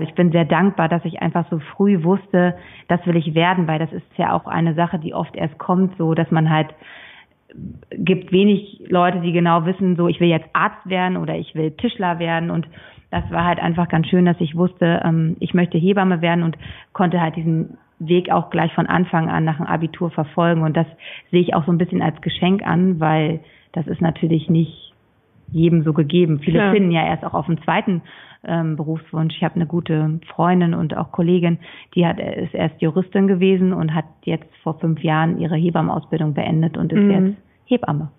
Ich bin sehr dankbar, dass ich einfach so früh wusste, das will ich werden, weil das ist ja auch eine Sache, die oft erst kommt, so dass man halt gibt wenig Leute, die genau wissen, so ich will jetzt Arzt werden oder ich will Tischler werden und das war halt einfach ganz schön, dass ich wusste, ähm, ich möchte Hebamme werden und konnte halt diesen Weg auch gleich von Anfang an nach dem Abitur verfolgen und das sehe ich auch so ein bisschen als Geschenk an, weil das ist natürlich nicht jedem so gegeben. Viele Klar. finden ja erst auch auf dem zweiten ähm, Berufswunsch. Ich habe eine gute Freundin und auch Kollegin, die hat ist erst Juristin gewesen und hat jetzt vor fünf Jahren ihre Hebammenausbildung beendet und ist mhm. jetzt Hebamme.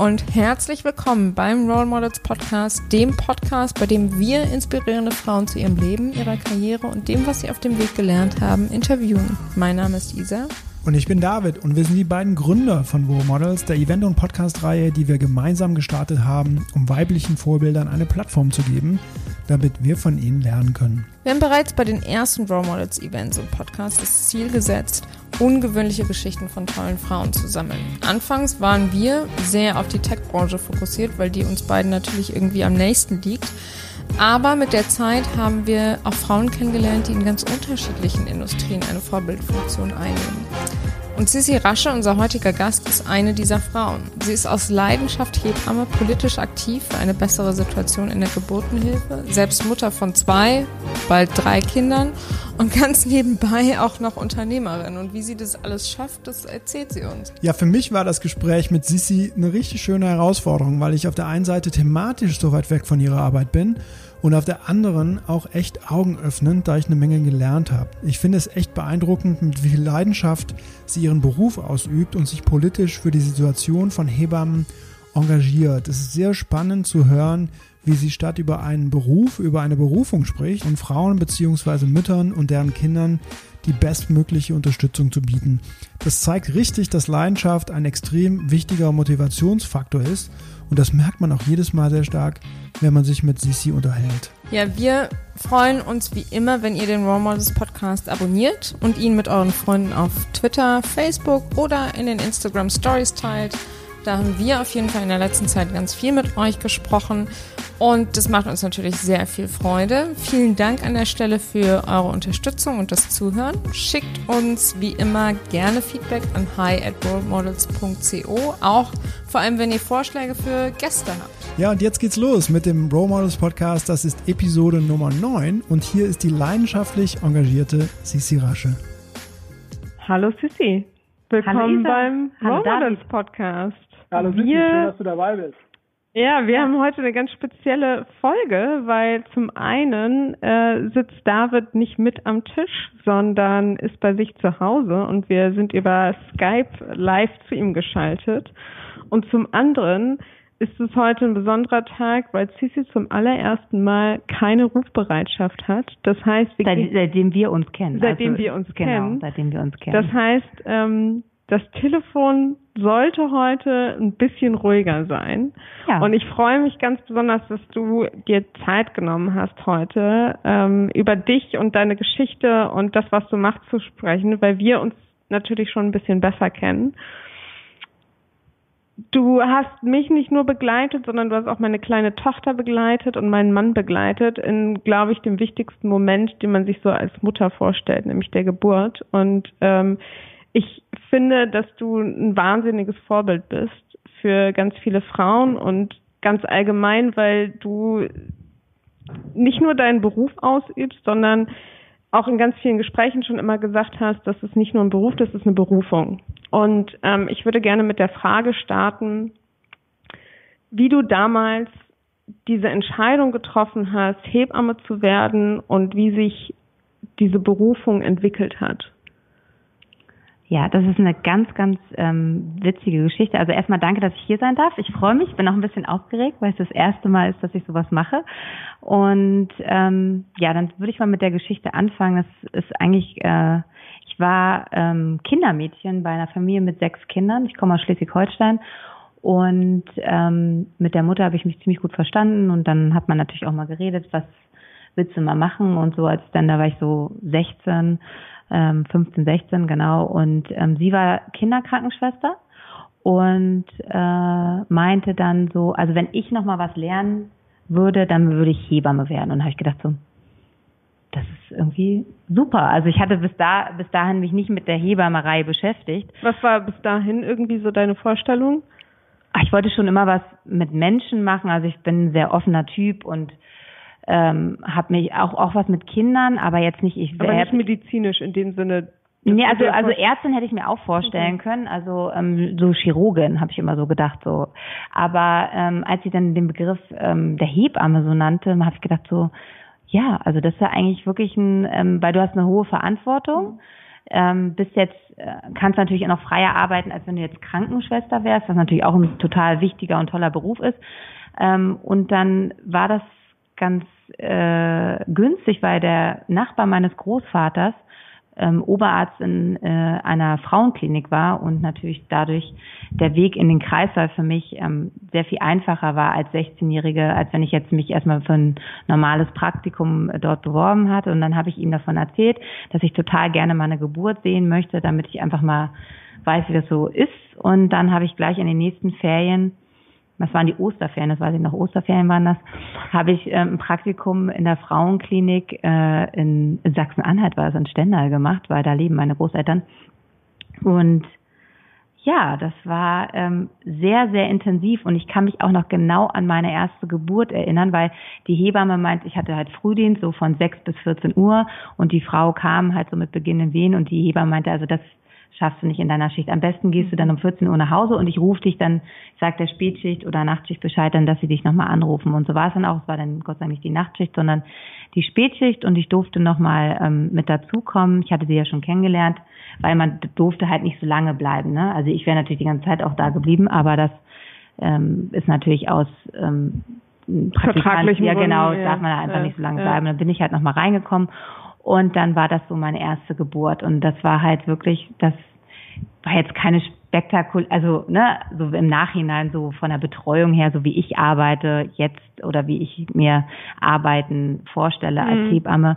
Und herzlich willkommen beim Role Models Podcast, dem Podcast, bei dem wir inspirierende Frauen zu ihrem Leben, ihrer Karriere und dem, was sie auf dem Weg gelernt haben, interviewen. Mein Name ist Isa. Und ich bin David und wir sind die beiden Gründer von Role Models, der Event- und Podcast-Reihe, die wir gemeinsam gestartet haben, um weiblichen Vorbildern eine Plattform zu geben, damit wir von ihnen lernen können. Wir haben bereits bei den ersten Role Models Events und Podcasts das Ziel gesetzt, ungewöhnliche Geschichten von tollen Frauen zu sammeln. Anfangs waren wir sehr auf die Tech-Branche fokussiert, weil die uns beiden natürlich irgendwie am nächsten liegt. Aber mit der Zeit haben wir auch Frauen kennengelernt, die in ganz unterschiedlichen Industrien eine Vorbildfunktion einnehmen. Und Sissi Rasche, unser heutiger Gast, ist eine dieser Frauen. Sie ist aus Leidenschaft Hebamme, politisch aktiv für eine bessere Situation in der Geburtenhilfe, selbst Mutter von zwei, bald drei Kindern und ganz nebenbei auch noch Unternehmerin. Und wie sie das alles schafft, das erzählt sie uns. Ja, für mich war das Gespräch mit Sissi eine richtig schöne Herausforderung, weil ich auf der einen Seite thematisch so weit weg von ihrer Arbeit bin und auf der anderen auch echt augenöffnend, da ich eine Menge gelernt habe. Ich finde es echt beeindruckend, mit wie viel Leidenschaft sie ihren Beruf ausübt und sich politisch für die Situation von Hebammen engagiert. Es ist sehr spannend zu hören, wie sie statt über einen Beruf, über eine Berufung spricht und Frauen bzw. Müttern und deren Kindern die bestmögliche Unterstützung zu bieten. Das zeigt richtig, dass Leidenschaft ein extrem wichtiger Motivationsfaktor ist und das merkt man auch jedes Mal sehr stark, wenn man sich mit Sisi unterhält. Ja, wir freuen uns wie immer, wenn ihr den Role Models Podcast abonniert und ihn mit euren Freunden auf Twitter, Facebook oder in den Instagram Stories teilt. Da haben wir auf jeden Fall in der letzten Zeit ganz viel mit euch gesprochen und das macht uns natürlich sehr viel Freude. Vielen Dank an der Stelle für eure Unterstützung und das Zuhören. Schickt uns wie immer gerne Feedback an hi at rolemodels.co, auch vor allem wenn ihr Vorschläge für Gäste habt. Ja, und jetzt geht's los mit dem Role Models Podcast. Das ist Episode Nummer 9 und hier ist die leidenschaftlich engagierte Sisi Rasche. Hallo Sisi. Willkommen beim Role Models Podcast. Hallo Sissi, schön, dass du dabei bist. Ja, wir haben heute eine ganz spezielle Folge, weil zum einen äh, sitzt David nicht mit am Tisch, sondern ist bei sich zu Hause und wir sind über Skype live zu ihm geschaltet. Und zum anderen ist es heute ein besonderer Tag, weil Cici zum allerersten Mal keine Rufbereitschaft hat. Das heißt, wir Seit, seitdem wir uns kennen. Seitdem also, wir uns genau, kennen. Seitdem wir uns kennen. Das heißt, ähm, das Telefon sollte heute ein bisschen ruhiger sein. Ja. Und ich freue mich ganz besonders, dass du dir Zeit genommen hast heute, ähm, über dich und deine Geschichte und das, was du machst, zu sprechen, weil wir uns natürlich schon ein bisschen besser kennen. Du hast mich nicht nur begleitet, sondern du hast auch meine kleine Tochter begleitet und meinen Mann begleitet in, glaube ich, dem wichtigsten Moment, den man sich so als Mutter vorstellt, nämlich der Geburt. Und ähm, ich finde, dass du ein wahnsinniges Vorbild bist für ganz viele Frauen und ganz allgemein, weil du nicht nur deinen Beruf ausübst, sondern auch in ganz vielen Gesprächen schon immer gesagt hast, dass es nicht nur ein Beruf, das ist eine Berufung. Und ähm, ich würde gerne mit der Frage starten, wie du damals diese Entscheidung getroffen hast, Hebamme zu werden und wie sich diese Berufung entwickelt hat. Ja, das ist eine ganz, ganz ähm, witzige Geschichte. Also erstmal danke, dass ich hier sein darf. Ich freue mich, bin auch ein bisschen aufgeregt, weil es das erste Mal ist, dass ich sowas mache. Und ähm, ja, dann würde ich mal mit der Geschichte anfangen. Das ist eigentlich, äh, ich war ähm, Kindermädchen bei einer Familie mit sechs Kindern. Ich komme aus Schleswig-Holstein und ähm, mit der Mutter habe ich mich ziemlich gut verstanden und dann hat man natürlich auch mal geredet, was willst du mal machen und so als dann da war ich so 16 ähm, 15, 16 genau. Und ähm, sie war Kinderkrankenschwester und äh, meinte dann so, also wenn ich noch mal was lernen würde, dann würde ich Hebamme werden. Und da habe ich gedacht so, das ist irgendwie super. Also ich hatte bis da bis dahin mich nicht mit der Hebammerei beschäftigt. Was war bis dahin irgendwie so deine Vorstellung? Ich wollte schon immer was mit Menschen machen. Also ich bin ein sehr offener Typ und ähm, habe mich auch auch was mit Kindern, aber jetzt nicht ich. Aber nicht medizinisch in dem Sinne. Nee, also also Ärztin hätte ich mir auch vorstellen okay. können, also ähm, so Chirurgin habe ich immer so gedacht so. Aber ähm, als sie dann den Begriff ähm, der Hebamme so nannte, habe ich gedacht so, ja, also das ist ja eigentlich wirklich ein, ähm, weil du hast eine hohe Verantwortung. Mhm. Ähm, bist jetzt, äh, kannst natürlich auch noch freier arbeiten, als wenn du jetzt Krankenschwester wärst, was natürlich auch ein total wichtiger und toller Beruf ist. Ähm, und dann war das ganz äh, günstig, weil der Nachbar meines Großvaters ähm, Oberarzt in äh, einer Frauenklinik war und natürlich dadurch der Weg in den Kreißsaal für mich ähm, sehr viel einfacher war als 16-Jährige, als wenn ich jetzt mich erstmal für ein normales Praktikum dort beworben hatte. Und dann habe ich ihm davon erzählt, dass ich total gerne meine Geburt sehen möchte, damit ich einfach mal weiß, wie das so ist. Und dann habe ich gleich in den nächsten Ferien was waren die Osterferien, das weiß ich noch, Osterferien waren das, habe ich ähm, ein Praktikum in der Frauenklinik äh, in, in Sachsen-Anhalt, war das in Stendal gemacht, weil da leben meine Großeltern. Und ja, das war ähm, sehr, sehr intensiv und ich kann mich auch noch genau an meine erste Geburt erinnern, weil die Hebamme meint, ich hatte halt Frühdienst so von 6 bis 14 Uhr und die Frau kam halt so mit beginnenden Wehen und die Hebamme meinte, also das schaffst du nicht in deiner Schicht. Am besten gehst du dann um 14 Uhr nach Hause und ich rufe dich dann, sagt der Spätschicht oder Nachtschicht Bescheid, dann, dass sie dich nochmal anrufen. Und so war es dann auch. Es war dann Gott sei Dank nicht die Nachtschicht, sondern die Spätschicht und ich durfte nochmal ähm, mit dazukommen. Ich hatte sie ja schon kennengelernt, weil man durfte halt nicht so lange bleiben. Ne? Also ich wäre natürlich die ganze Zeit auch da geblieben, aber das ähm, ist natürlich aus ähm, Vertraglich ja genau, ja, darf man da einfach ja, nicht so lange ja. bleiben. Dann bin ich halt nochmal reingekommen und dann war das so meine erste Geburt und das war halt wirklich, das war jetzt keine spektakul, also ne, so im Nachhinein so von der Betreuung her, so wie ich arbeite jetzt oder wie ich mir Arbeiten vorstelle als mhm. Hebamme.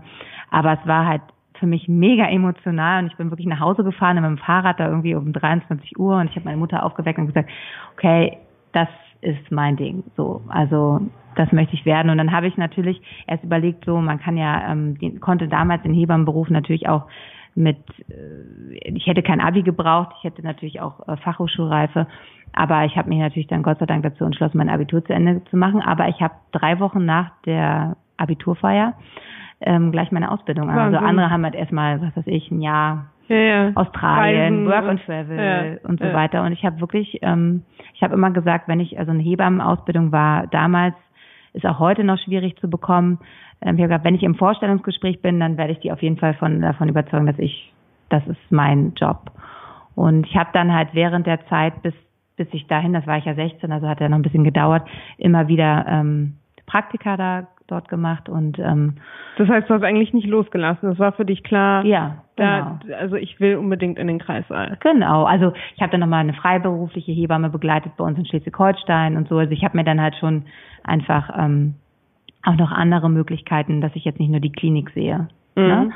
Aber es war halt für mich mega emotional und ich bin wirklich nach Hause gefahren mit dem Fahrrad da irgendwie um 23 Uhr und ich habe meine Mutter aufgeweckt und gesagt, okay, das ist mein Ding. So, also das möchte ich werden. Und dann habe ich natürlich erst überlegt, so man kann ja, ähm, den, konnte damals den Hebammenberuf natürlich auch mit, äh, ich hätte kein Abi gebraucht, ich hätte natürlich auch äh, Fachhochschulreife, aber ich habe mich natürlich dann Gott sei Dank dazu entschlossen, mein Abitur zu Ende zu machen. Aber ich habe drei Wochen nach der Abiturfeier ähm, gleich meine Ausbildung an. Also andere haben halt erstmal, was weiß ich, ein Jahr ja, ja. Australien, Reisen, Work and Travel ja, und so weiter. Und ich habe wirklich, ähm, ich habe immer gesagt, wenn ich, also eine Hebammenausbildung war damals, ist auch heute noch schwierig zu bekommen. Ähm, ich habe gesagt, wenn ich im Vorstellungsgespräch bin, dann werde ich die auf jeden Fall von, davon überzeugen, dass ich, das ist mein Job. Und ich habe dann halt während der Zeit bis bis ich dahin, das war ich ja 16, also hat ja noch ein bisschen gedauert, immer wieder ähm, Praktika da dort gemacht und ähm, das heißt, du hast eigentlich nicht losgelassen. Das war für dich klar. Ja, genau. Da, also ich will unbedingt in den Kreissaal. Genau. Also ich habe dann nochmal eine freiberufliche Hebamme begleitet bei uns in Schleswig-Holstein und so. Also ich habe mir dann halt schon einfach ähm, auch noch andere Möglichkeiten, dass ich jetzt nicht nur die Klinik sehe. Mhm. Ne?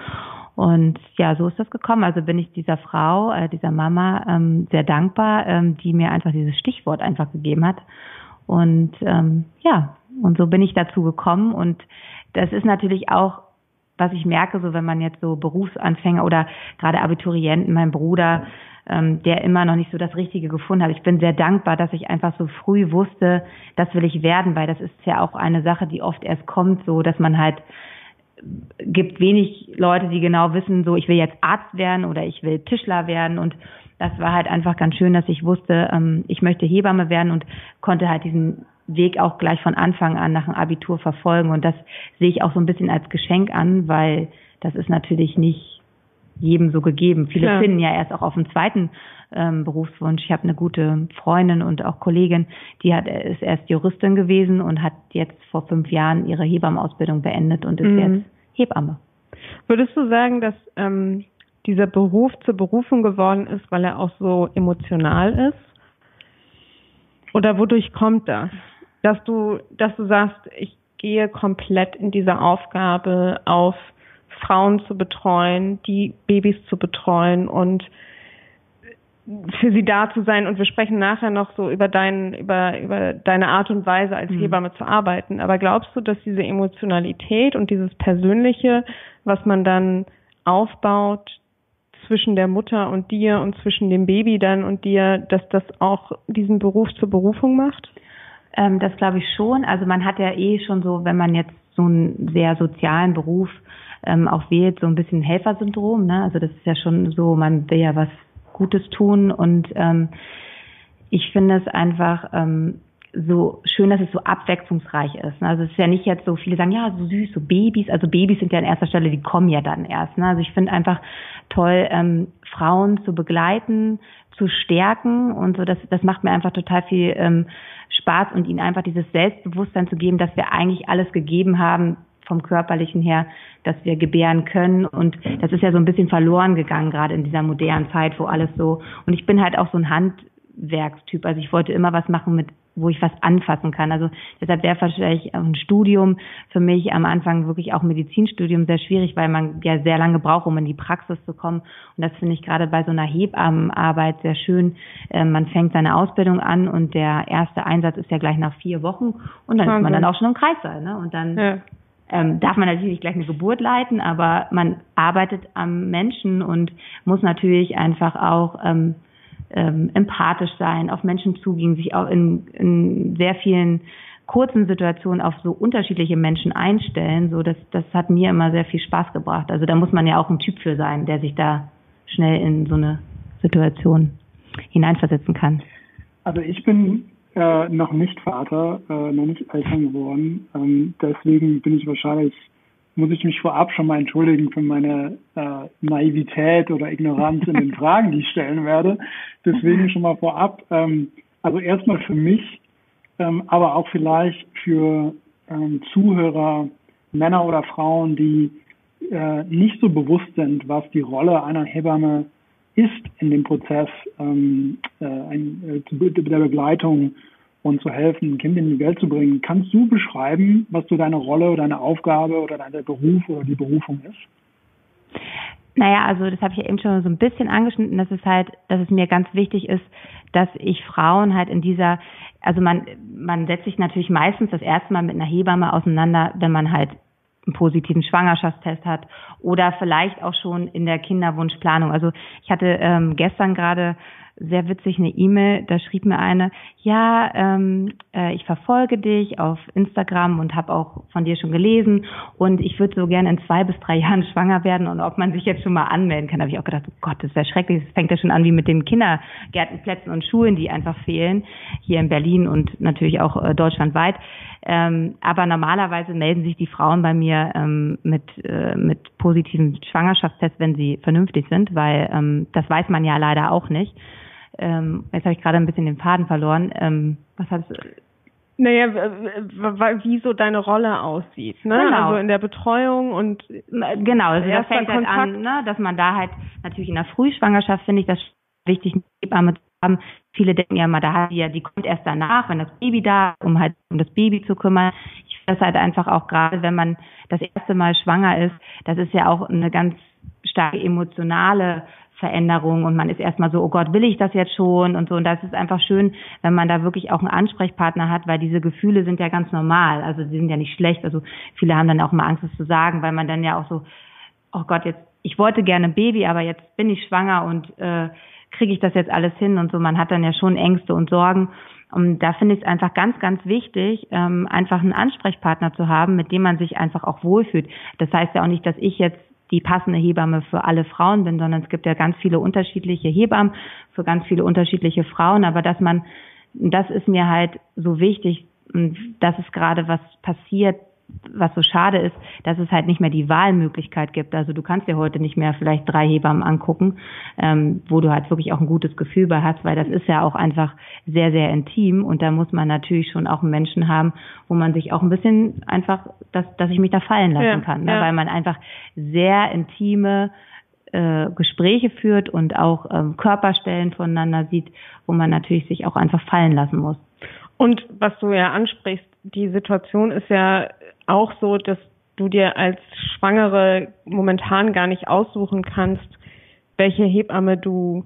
Und ja, so ist das gekommen. Also bin ich dieser Frau, äh, dieser Mama ähm, sehr dankbar, ähm, die mir einfach dieses Stichwort einfach gegeben hat. Und ähm, ja, und so bin ich dazu gekommen. Und das ist natürlich auch, was ich merke, so wenn man jetzt so Berufsanfänger oder gerade Abiturienten, mein Bruder, ähm, der immer noch nicht so das Richtige gefunden hat. Ich bin sehr dankbar, dass ich einfach so früh wusste, das will ich werden, weil das ist ja auch eine Sache, die oft erst kommt, so dass man halt gibt wenig Leute, die genau wissen, so ich will jetzt Arzt werden oder ich will Tischler werden und das war halt einfach ganz schön, dass ich wusste, ähm, ich möchte Hebamme werden und konnte halt diesen Weg auch gleich von Anfang an nach dem Abitur verfolgen. Und das sehe ich auch so ein bisschen als Geschenk an, weil das ist natürlich nicht jedem so gegeben. Viele Klar. finden ja erst auch auf dem zweiten ähm, Berufswunsch. Ich habe eine gute Freundin und auch Kollegin, die hat ist erst Juristin gewesen und hat jetzt vor fünf Jahren ihre Hebammenausbildung beendet und ist mhm. jetzt Hebamme. Würdest du sagen, dass ähm, dieser Beruf zur Berufung geworden ist, weil er auch so emotional ist? Oder wodurch kommt das? Dass du, dass du sagst, ich gehe komplett in dieser Aufgabe auf Frauen zu betreuen, die Babys zu betreuen und für sie da zu sein und wir sprechen nachher noch so über dein, über, über deine Art und Weise als mhm. Hebamme zu arbeiten. Aber glaubst du, dass diese Emotionalität und dieses Persönliche, was man dann aufbaut zwischen der Mutter und dir und zwischen dem Baby dann und dir, dass das auch diesen Beruf zur Berufung macht? Ähm, das glaube ich schon. Also man hat ja eh schon so, wenn man jetzt so einen sehr sozialen Beruf ähm, auch wählt, so ein bisschen Helfersyndrom. Ne? Also das ist ja schon so, man will ja was Gutes tun und ähm, ich finde es einfach ähm, so schön, dass es so abwechslungsreich ist. Ne? Also es ist ja nicht jetzt so, viele sagen, ja, so süß, so Babys. Also Babys sind ja an erster Stelle, die kommen ja dann erst. Ne? Also ich finde einfach toll, ähm, Frauen zu begleiten, zu stärken und so. Das, das macht mir einfach total viel ähm, Spaß und ihnen einfach dieses Selbstbewusstsein zu geben, dass wir eigentlich alles gegeben haben, vom körperlichen her, dass wir gebären können. Und das ist ja so ein bisschen verloren gegangen, gerade in dieser modernen Zeit, wo alles so. Und ich bin halt auch so ein Handwerkstyp. Also ich wollte immer was machen mit wo ich was anfassen kann. Also deshalb wäre wahrscheinlich ein Studium für mich am Anfang wirklich auch Medizinstudium sehr schwierig, weil man ja sehr lange braucht, um in die Praxis zu kommen. Und das finde ich gerade bei so einer Hebammenarbeit sehr schön. Ähm, man fängt seine Ausbildung an und der erste Einsatz ist ja gleich nach vier Wochen und dann Wahnsinn. ist man dann auch schon im Kreissaal. Ne? Und dann ja ähm, darf man natürlich nicht gleich eine Geburt leiten, aber man arbeitet am Menschen und muss natürlich einfach auch ähm, ähm, empathisch sein, auf Menschen zugehen, sich auch in, in sehr vielen kurzen Situationen auf so unterschiedliche Menschen einstellen. So, das, das hat mir immer sehr viel Spaß gebracht. Also da muss man ja auch ein Typ für sein, der sich da schnell in so eine Situation hineinversetzen kann. Also ich bin äh, noch nicht Vater, äh, noch nicht Eltern geworden. Ähm, deswegen bin ich wahrscheinlich, muss ich mich vorab schon mal entschuldigen für meine äh, Naivität oder Ignoranz in den Fragen, die ich stellen werde. Deswegen schon mal vorab. Ähm, also erstmal für mich, ähm, aber auch vielleicht für ähm, Zuhörer, Männer oder Frauen, die äh, nicht so bewusst sind, was die Rolle einer Hebamme ist in dem Prozess ähm, äh, ein, äh, der Begleitung und zu helfen, ein Kind in die Welt zu bringen. Kannst du beschreiben, was so deine Rolle, deine Aufgabe oder dein Beruf oder die Berufung ist? Naja, also das habe ich eben schon so ein bisschen angeschnitten, dass es halt, dass es mir ganz wichtig ist, dass ich Frauen halt in dieser, also man, man setzt sich natürlich meistens das erste Mal mit einer Hebamme auseinander, wenn man halt einen positiven Schwangerschaftstest hat oder vielleicht auch schon in der Kinderwunschplanung. Also ich hatte ähm, gestern gerade sehr witzig eine E-Mail, da schrieb mir eine, ja, ähm, äh, ich verfolge dich auf Instagram und habe auch von dir schon gelesen und ich würde so gerne in zwei bis drei Jahren schwanger werden und ob man sich jetzt schon mal anmelden kann. Da habe ich auch gedacht, oh Gott, das wäre schrecklich. Das fängt ja schon an wie mit den Kindergärtenplätzen und Schulen, die einfach fehlen, hier in Berlin und natürlich auch äh, deutschlandweit. Ähm, aber normalerweise melden sich die Frauen bei mir ähm, mit, äh, mit positiven Schwangerschaftstests, wenn sie vernünftig sind, weil ähm, das weiß man ja leider auch nicht. Ähm, jetzt habe ich gerade ein bisschen den Faden verloren. Ähm, was hast naja, wie so deine Rolle aussieht, ne? Genau. Also in der Betreuung und genau, also das fängt halt an, ne, dass man da halt natürlich in der Frühschwangerschaft finde ich das wichtig, eine Hebamme zu haben. Viele denken ja immer, da hat die ja, die kommt erst danach, wenn das Baby da, ist, um halt um das Baby zu kümmern. Ich finde das halt einfach auch gerade, wenn man das erste Mal schwanger ist, das ist ja auch eine ganz starke emotionale Veränderung und man ist erstmal so, oh Gott, will ich das jetzt schon und so. Und das ist einfach schön, wenn man da wirklich auch einen Ansprechpartner hat, weil diese Gefühle sind ja ganz normal. Also die sind ja nicht schlecht. Also viele haben dann auch mal Angst, das zu sagen, weil man dann ja auch so, oh Gott, jetzt, ich wollte gerne ein Baby, aber jetzt bin ich schwanger und äh, kriege ich das jetzt alles hin und so. Man hat dann ja schon Ängste und Sorgen. Und da finde ich es einfach ganz, ganz wichtig, ähm, einfach einen Ansprechpartner zu haben, mit dem man sich einfach auch wohlfühlt. Das heißt ja auch nicht, dass ich jetzt die passende Hebamme für alle Frauen bin, sondern es gibt ja ganz viele unterschiedliche Hebammen für ganz viele unterschiedliche Frauen. Aber dass man, das ist mir halt so wichtig, dass es gerade was passiert, was so schade ist, dass es halt nicht mehr die Wahlmöglichkeit gibt. Also du kannst dir heute nicht mehr vielleicht drei Hebammen angucken, ähm, wo du halt wirklich auch ein gutes Gefühl bei hast, weil das ist ja auch einfach sehr, sehr intim und da muss man natürlich schon auch einen Menschen haben, wo man sich auch ein bisschen einfach, dass, dass ich mich da fallen lassen ja, kann, ne? Ja. weil man einfach sehr intime äh, Gespräche führt und auch ähm, Körperstellen voneinander sieht, wo man natürlich sich auch einfach fallen lassen muss. Und was du ja ansprichst, die Situation ist ja auch so, dass du dir als Schwangere momentan gar nicht aussuchen kannst, welche Hebamme du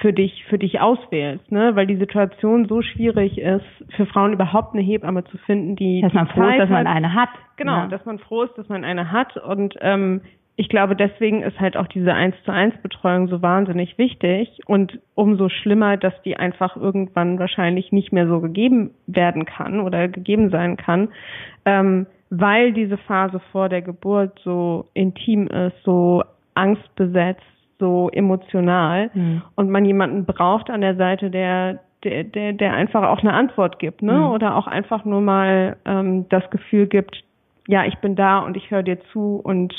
für dich für dich auswählst, ne? Weil die Situation so schwierig ist, für Frauen überhaupt eine Hebamme zu finden, die dass man froh ist, Zeit dass man eine hat. Genau, Ja. dass man froh ist, dass man eine hat und ähm, ich glaube, deswegen ist halt auch diese eins zu eins Betreuung so wahnsinnig wichtig und umso schlimmer, dass die einfach irgendwann wahrscheinlich nicht mehr so gegeben werden kann oder gegeben sein kann, ähm, weil diese Phase vor der Geburt so intim ist, so angstbesetzt, so emotional Hm. und man jemanden braucht an der Seite, der der, der, der einfach auch eine Antwort gibt, ne? Mhm. Oder auch einfach nur mal ähm, das Gefühl gibt, ja, ich bin da und ich höre dir zu und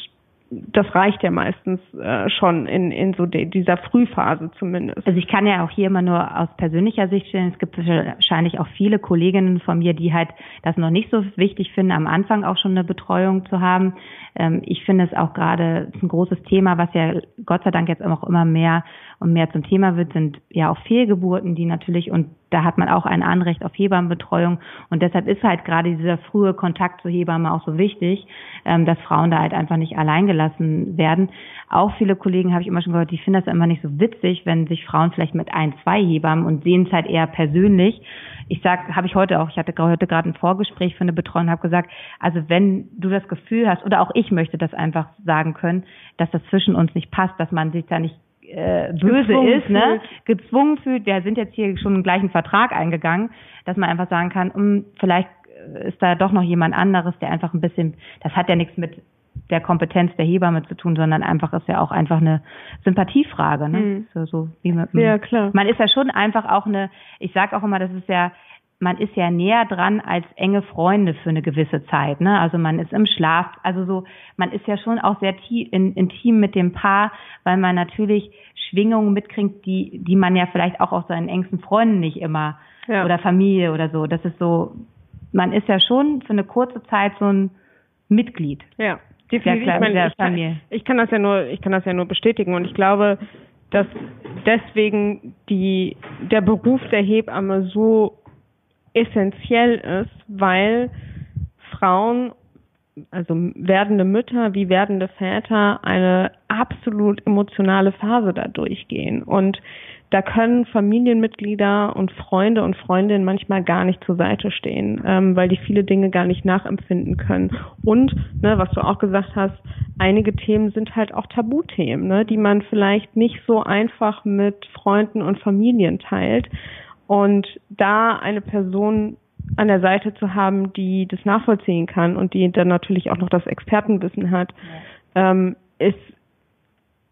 das reicht ja meistens äh, schon in, in so de, dieser Frühphase zumindest. Also ich kann ja auch hier immer nur aus persönlicher Sicht stellen, es gibt wahrscheinlich auch viele Kolleginnen von mir, die halt das noch nicht so wichtig finden, am Anfang auch schon eine Betreuung zu haben. Ähm, ich finde es auch gerade ein großes Thema, was ja Gott sei Dank jetzt auch immer mehr und mehr zum Thema wird, sind ja auch Fehlgeburten, die natürlich und da hat man auch ein Anrecht auf Hebammenbetreuung und deshalb ist halt gerade dieser frühe Kontakt zur Hebamme auch so wichtig, ähm, dass Frauen da halt einfach nicht allein gelassen werden. Auch viele Kollegen habe ich immer schon gehört, die finden das immer nicht so witzig, wenn sich Frauen vielleicht mit ein, zwei Hebammen und sehen es halt eher persönlich. Ich sag, habe ich heute auch, ich hatte heute gerade ein Vorgespräch für eine Betreuung, habe gesagt, also wenn du das Gefühl hast, oder auch ich möchte das einfach sagen können, dass das zwischen uns nicht passt, dass man sich da nicht äh, böse Gezwungen ist, ne? fühlt. gezwungen fühlt, wir sind jetzt hier schon einen gleichen Vertrag eingegangen, dass man einfach sagen kann, um, vielleicht äh, ist da doch noch jemand anderes, der einfach ein bisschen, das hat ja nichts mit der Kompetenz der Hebamme zu tun, sondern einfach ist ja auch einfach eine Sympathiefrage, ne? Mhm. So, so wie mit, Ja, klar. Man ist ja schon einfach auch eine, ich sag auch immer, das ist ja, man ist ja näher dran als enge Freunde für eine gewisse Zeit, ne? Also man ist im Schlaf, also so, man ist ja schon auch sehr in, intim mit dem Paar, weil man natürlich Schwingungen mitkriegt, die, die man ja vielleicht auch aus seinen engsten Freunden nicht immer Ja. oder Familie oder so. Das ist so, man ist ja schon für eine kurze Zeit so ein Mitglied. Ja, definitiv. klar, ich, meine, der ich, kann, ich kann das ja nur, ich kann das ja nur bestätigen und ich glaube, dass deswegen die der Beruf der Hebamme so essentiell ist, weil Frauen, also werdende Mütter wie werdende Väter, eine absolut emotionale Phase da durchgehen und da können Familienmitglieder und Freunde und Freundinnen manchmal gar nicht zur Seite stehen, ähm, weil die viele Dinge gar nicht nachempfinden können. Und, ne, was du auch gesagt hast, einige Themen sind halt auch Tabuthemen, ne, die man vielleicht nicht so einfach mit Freunden und Familien teilt. Und da eine Person an der Seite zu haben, die das nachvollziehen kann und die dann natürlich auch noch das Expertenwissen hat, ähm, ist,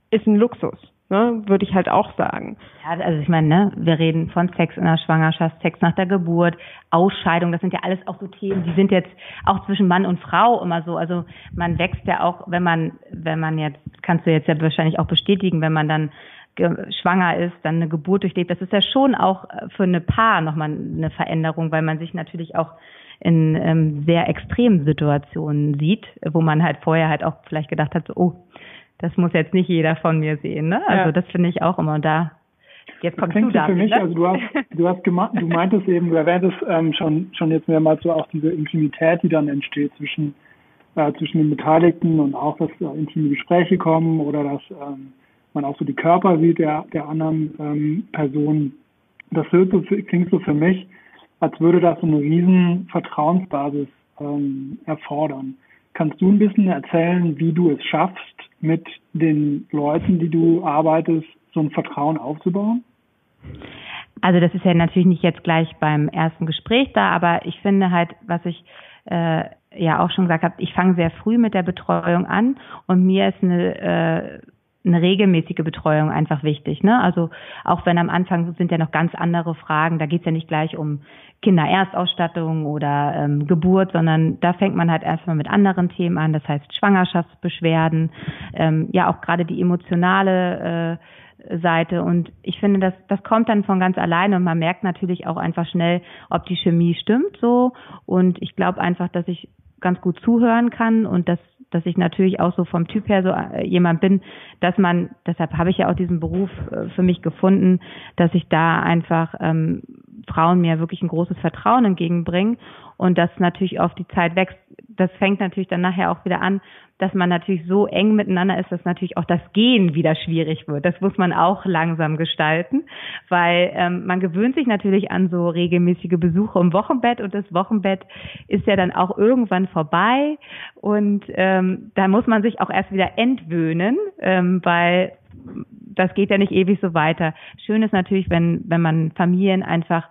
ist ein Luxus, ne, würde ich halt auch sagen. Ja, also ich meine, ne, wir reden von Sex in der Schwangerschaft, Sex nach der Geburt, Ausscheidung, das sind ja alles auch so Themen, die sind jetzt auch zwischen Mann und Frau immer so. Also man wächst ja auch, wenn man, wenn man jetzt, kannst du jetzt ja wahrscheinlich auch bestätigen, wenn man dann schwanger ist, dann eine Geburt durchlebt, das ist ja schon auch äh, für eine Paar nochmal eine Veränderung, weil man sich natürlich auch in ähm, sehr extremen Situationen sieht, wo man halt vorher halt auch vielleicht gedacht hat, so, oh, das muss jetzt nicht jeder von mir sehen. Ne? Also Ja. das finde ich auch immer. Und da jetzt Das kommst du klingt so da. für mich, ne? also du hast, du hast gemacht, du meintest eben, du erwähntest ähm, schon, schon jetzt mehrmals so auch diese Intimität, die dann entsteht zwischen, äh, zwischen den Beteiligten und auch, dass äh, intime Gespräche kommen oder dass ähm, man auch so die Körper sieht der, der anderen ähm, Person. Das hört so, klingt so für mich, als würde das so eine riesen Vertrauensbasis ähm, erfordern. Kannst du ein bisschen erzählen, wie du es schaffst, mit den Leuten, die du arbeitest, so ein Vertrauen aufzubauen? Also das ist ja natürlich nicht jetzt gleich beim ersten Gespräch da, aber ich finde halt, was ich äh, ja auch schon gesagt habe, ich fange sehr früh mit der Betreuung an und mir ist eine äh, eine regelmäßige Betreuung einfach wichtig. Ne? Also auch wenn am Anfang sind ja noch ganz andere Fragen, da geht's ja nicht gleich um Kindererstausstattung oder ähm, Geburt, sondern da fängt man halt erstmal mit anderen Themen an, das heißt Schwangerschaftsbeschwerden, ähm, ja auch gerade die emotionale äh, Seite. Und ich finde, das, das kommt dann von ganz alleine und man merkt natürlich auch einfach schnell, ob die Chemie stimmt so. Und ich glaube einfach, dass ich ganz gut zuhören kann und dass dass ich natürlich auch so vom Typ her so äh, jemand bin, dass man, deshalb habe ich ja auch diesen Beruf äh, für mich gefunden, dass ich da einfach ähm, Frauen mir wirklich ein großes Vertrauen entgegenbringe und das natürlich auf die Zeit wächst. Das fängt natürlich dann nachher auch wieder an, dass man natürlich so eng miteinander ist, dass natürlich auch das Gehen wieder schwierig wird. Das muss man auch langsam gestalten, weil ähm, man gewöhnt sich natürlich an so regelmäßige Besuche im Wochenbett und das Wochenbett ist ja dann auch irgendwann vorbei und ähm, da muss man sich auch erst wieder entwöhnen, ähm, weil das geht ja nicht ewig so weiter. Schön ist natürlich, wenn, wenn man Familien einfach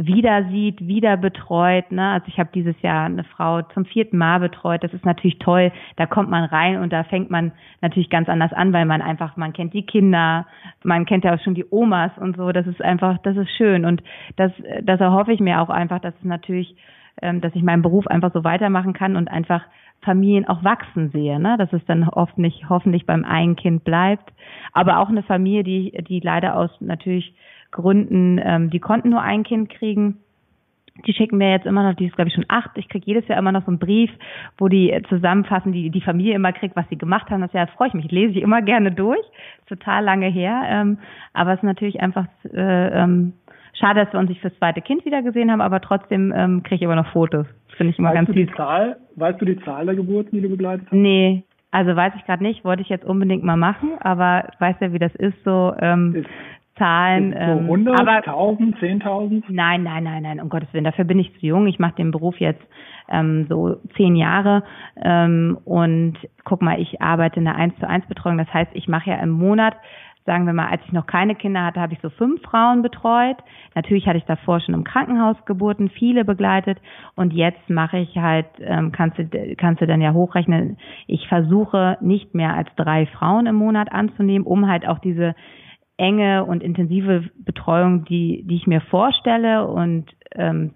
wieder sieht, wieder betreut. Ne? Also ich habe dieses Jahr eine Frau zum vierten Mal betreut. Das ist natürlich toll. Da kommt man rein und da fängt man natürlich ganz anders an, weil man einfach, man kennt die Kinder, man kennt ja auch schon die Omas und so. Das ist einfach, das ist schön. Und das, das erhoffe ich mir auch einfach, dass es natürlich, ähm, dass ich meinen Beruf einfach so weitermachen kann und einfach Familien auch wachsen sehe, ne? dass es dann oft nicht hoffentlich beim einen Kind bleibt, aber auch eine Familie, die die leider aus natürlich Gründen, ähm, die konnten nur ein Kind kriegen. Die schicken mir jetzt immer noch, die ist glaube ich schon acht. Ich kriege jedes Jahr immer noch so einen Brief, wo die zusammenfassen, die die Familie immer kriegt, was sie gemacht haben. Das Jahr freue ich mich, lese ich immer gerne durch. Total lange her, ähm, aber es ist natürlich einfach äh, ähm, schade, dass wir uns nicht fürs zweite Kind wieder gesehen haben, aber trotzdem ähm, kriege ich immer noch Fotos. Finde ich immer weißt ganz du süß. Die Zahl, weißt du die Zahl der Geburten, die du begleitet hast? Nee, also weiß ich gerade nicht, wollte ich jetzt unbedingt mal machen, aber weiß ja, wie das ist, so ähm, Ist, Zahlen. so ähm, 100, aber 1000, 10.000? Nein, nein, nein, nein, um Gottes Willen, dafür bin ich zu jung. Ich mache den Beruf jetzt ähm, so zehn Jahre ähm, und guck mal, ich arbeite in der 1 zu 1 Betreuung. Das heißt, ich mache ja im Monat, sagen wir mal, als ich noch keine Kinder hatte, habe ich so fünf Frauen betreut. Natürlich hatte ich davor schon im Krankenhaus Geburten, viele begleitet und jetzt mache ich halt, ähm, kannst, du, kannst du dann ja hochrechnen, ich versuche nicht mehr als drei Frauen im Monat anzunehmen, um halt auch diese enge und intensive Betreuung, die, die ich mir vorstelle und ähm,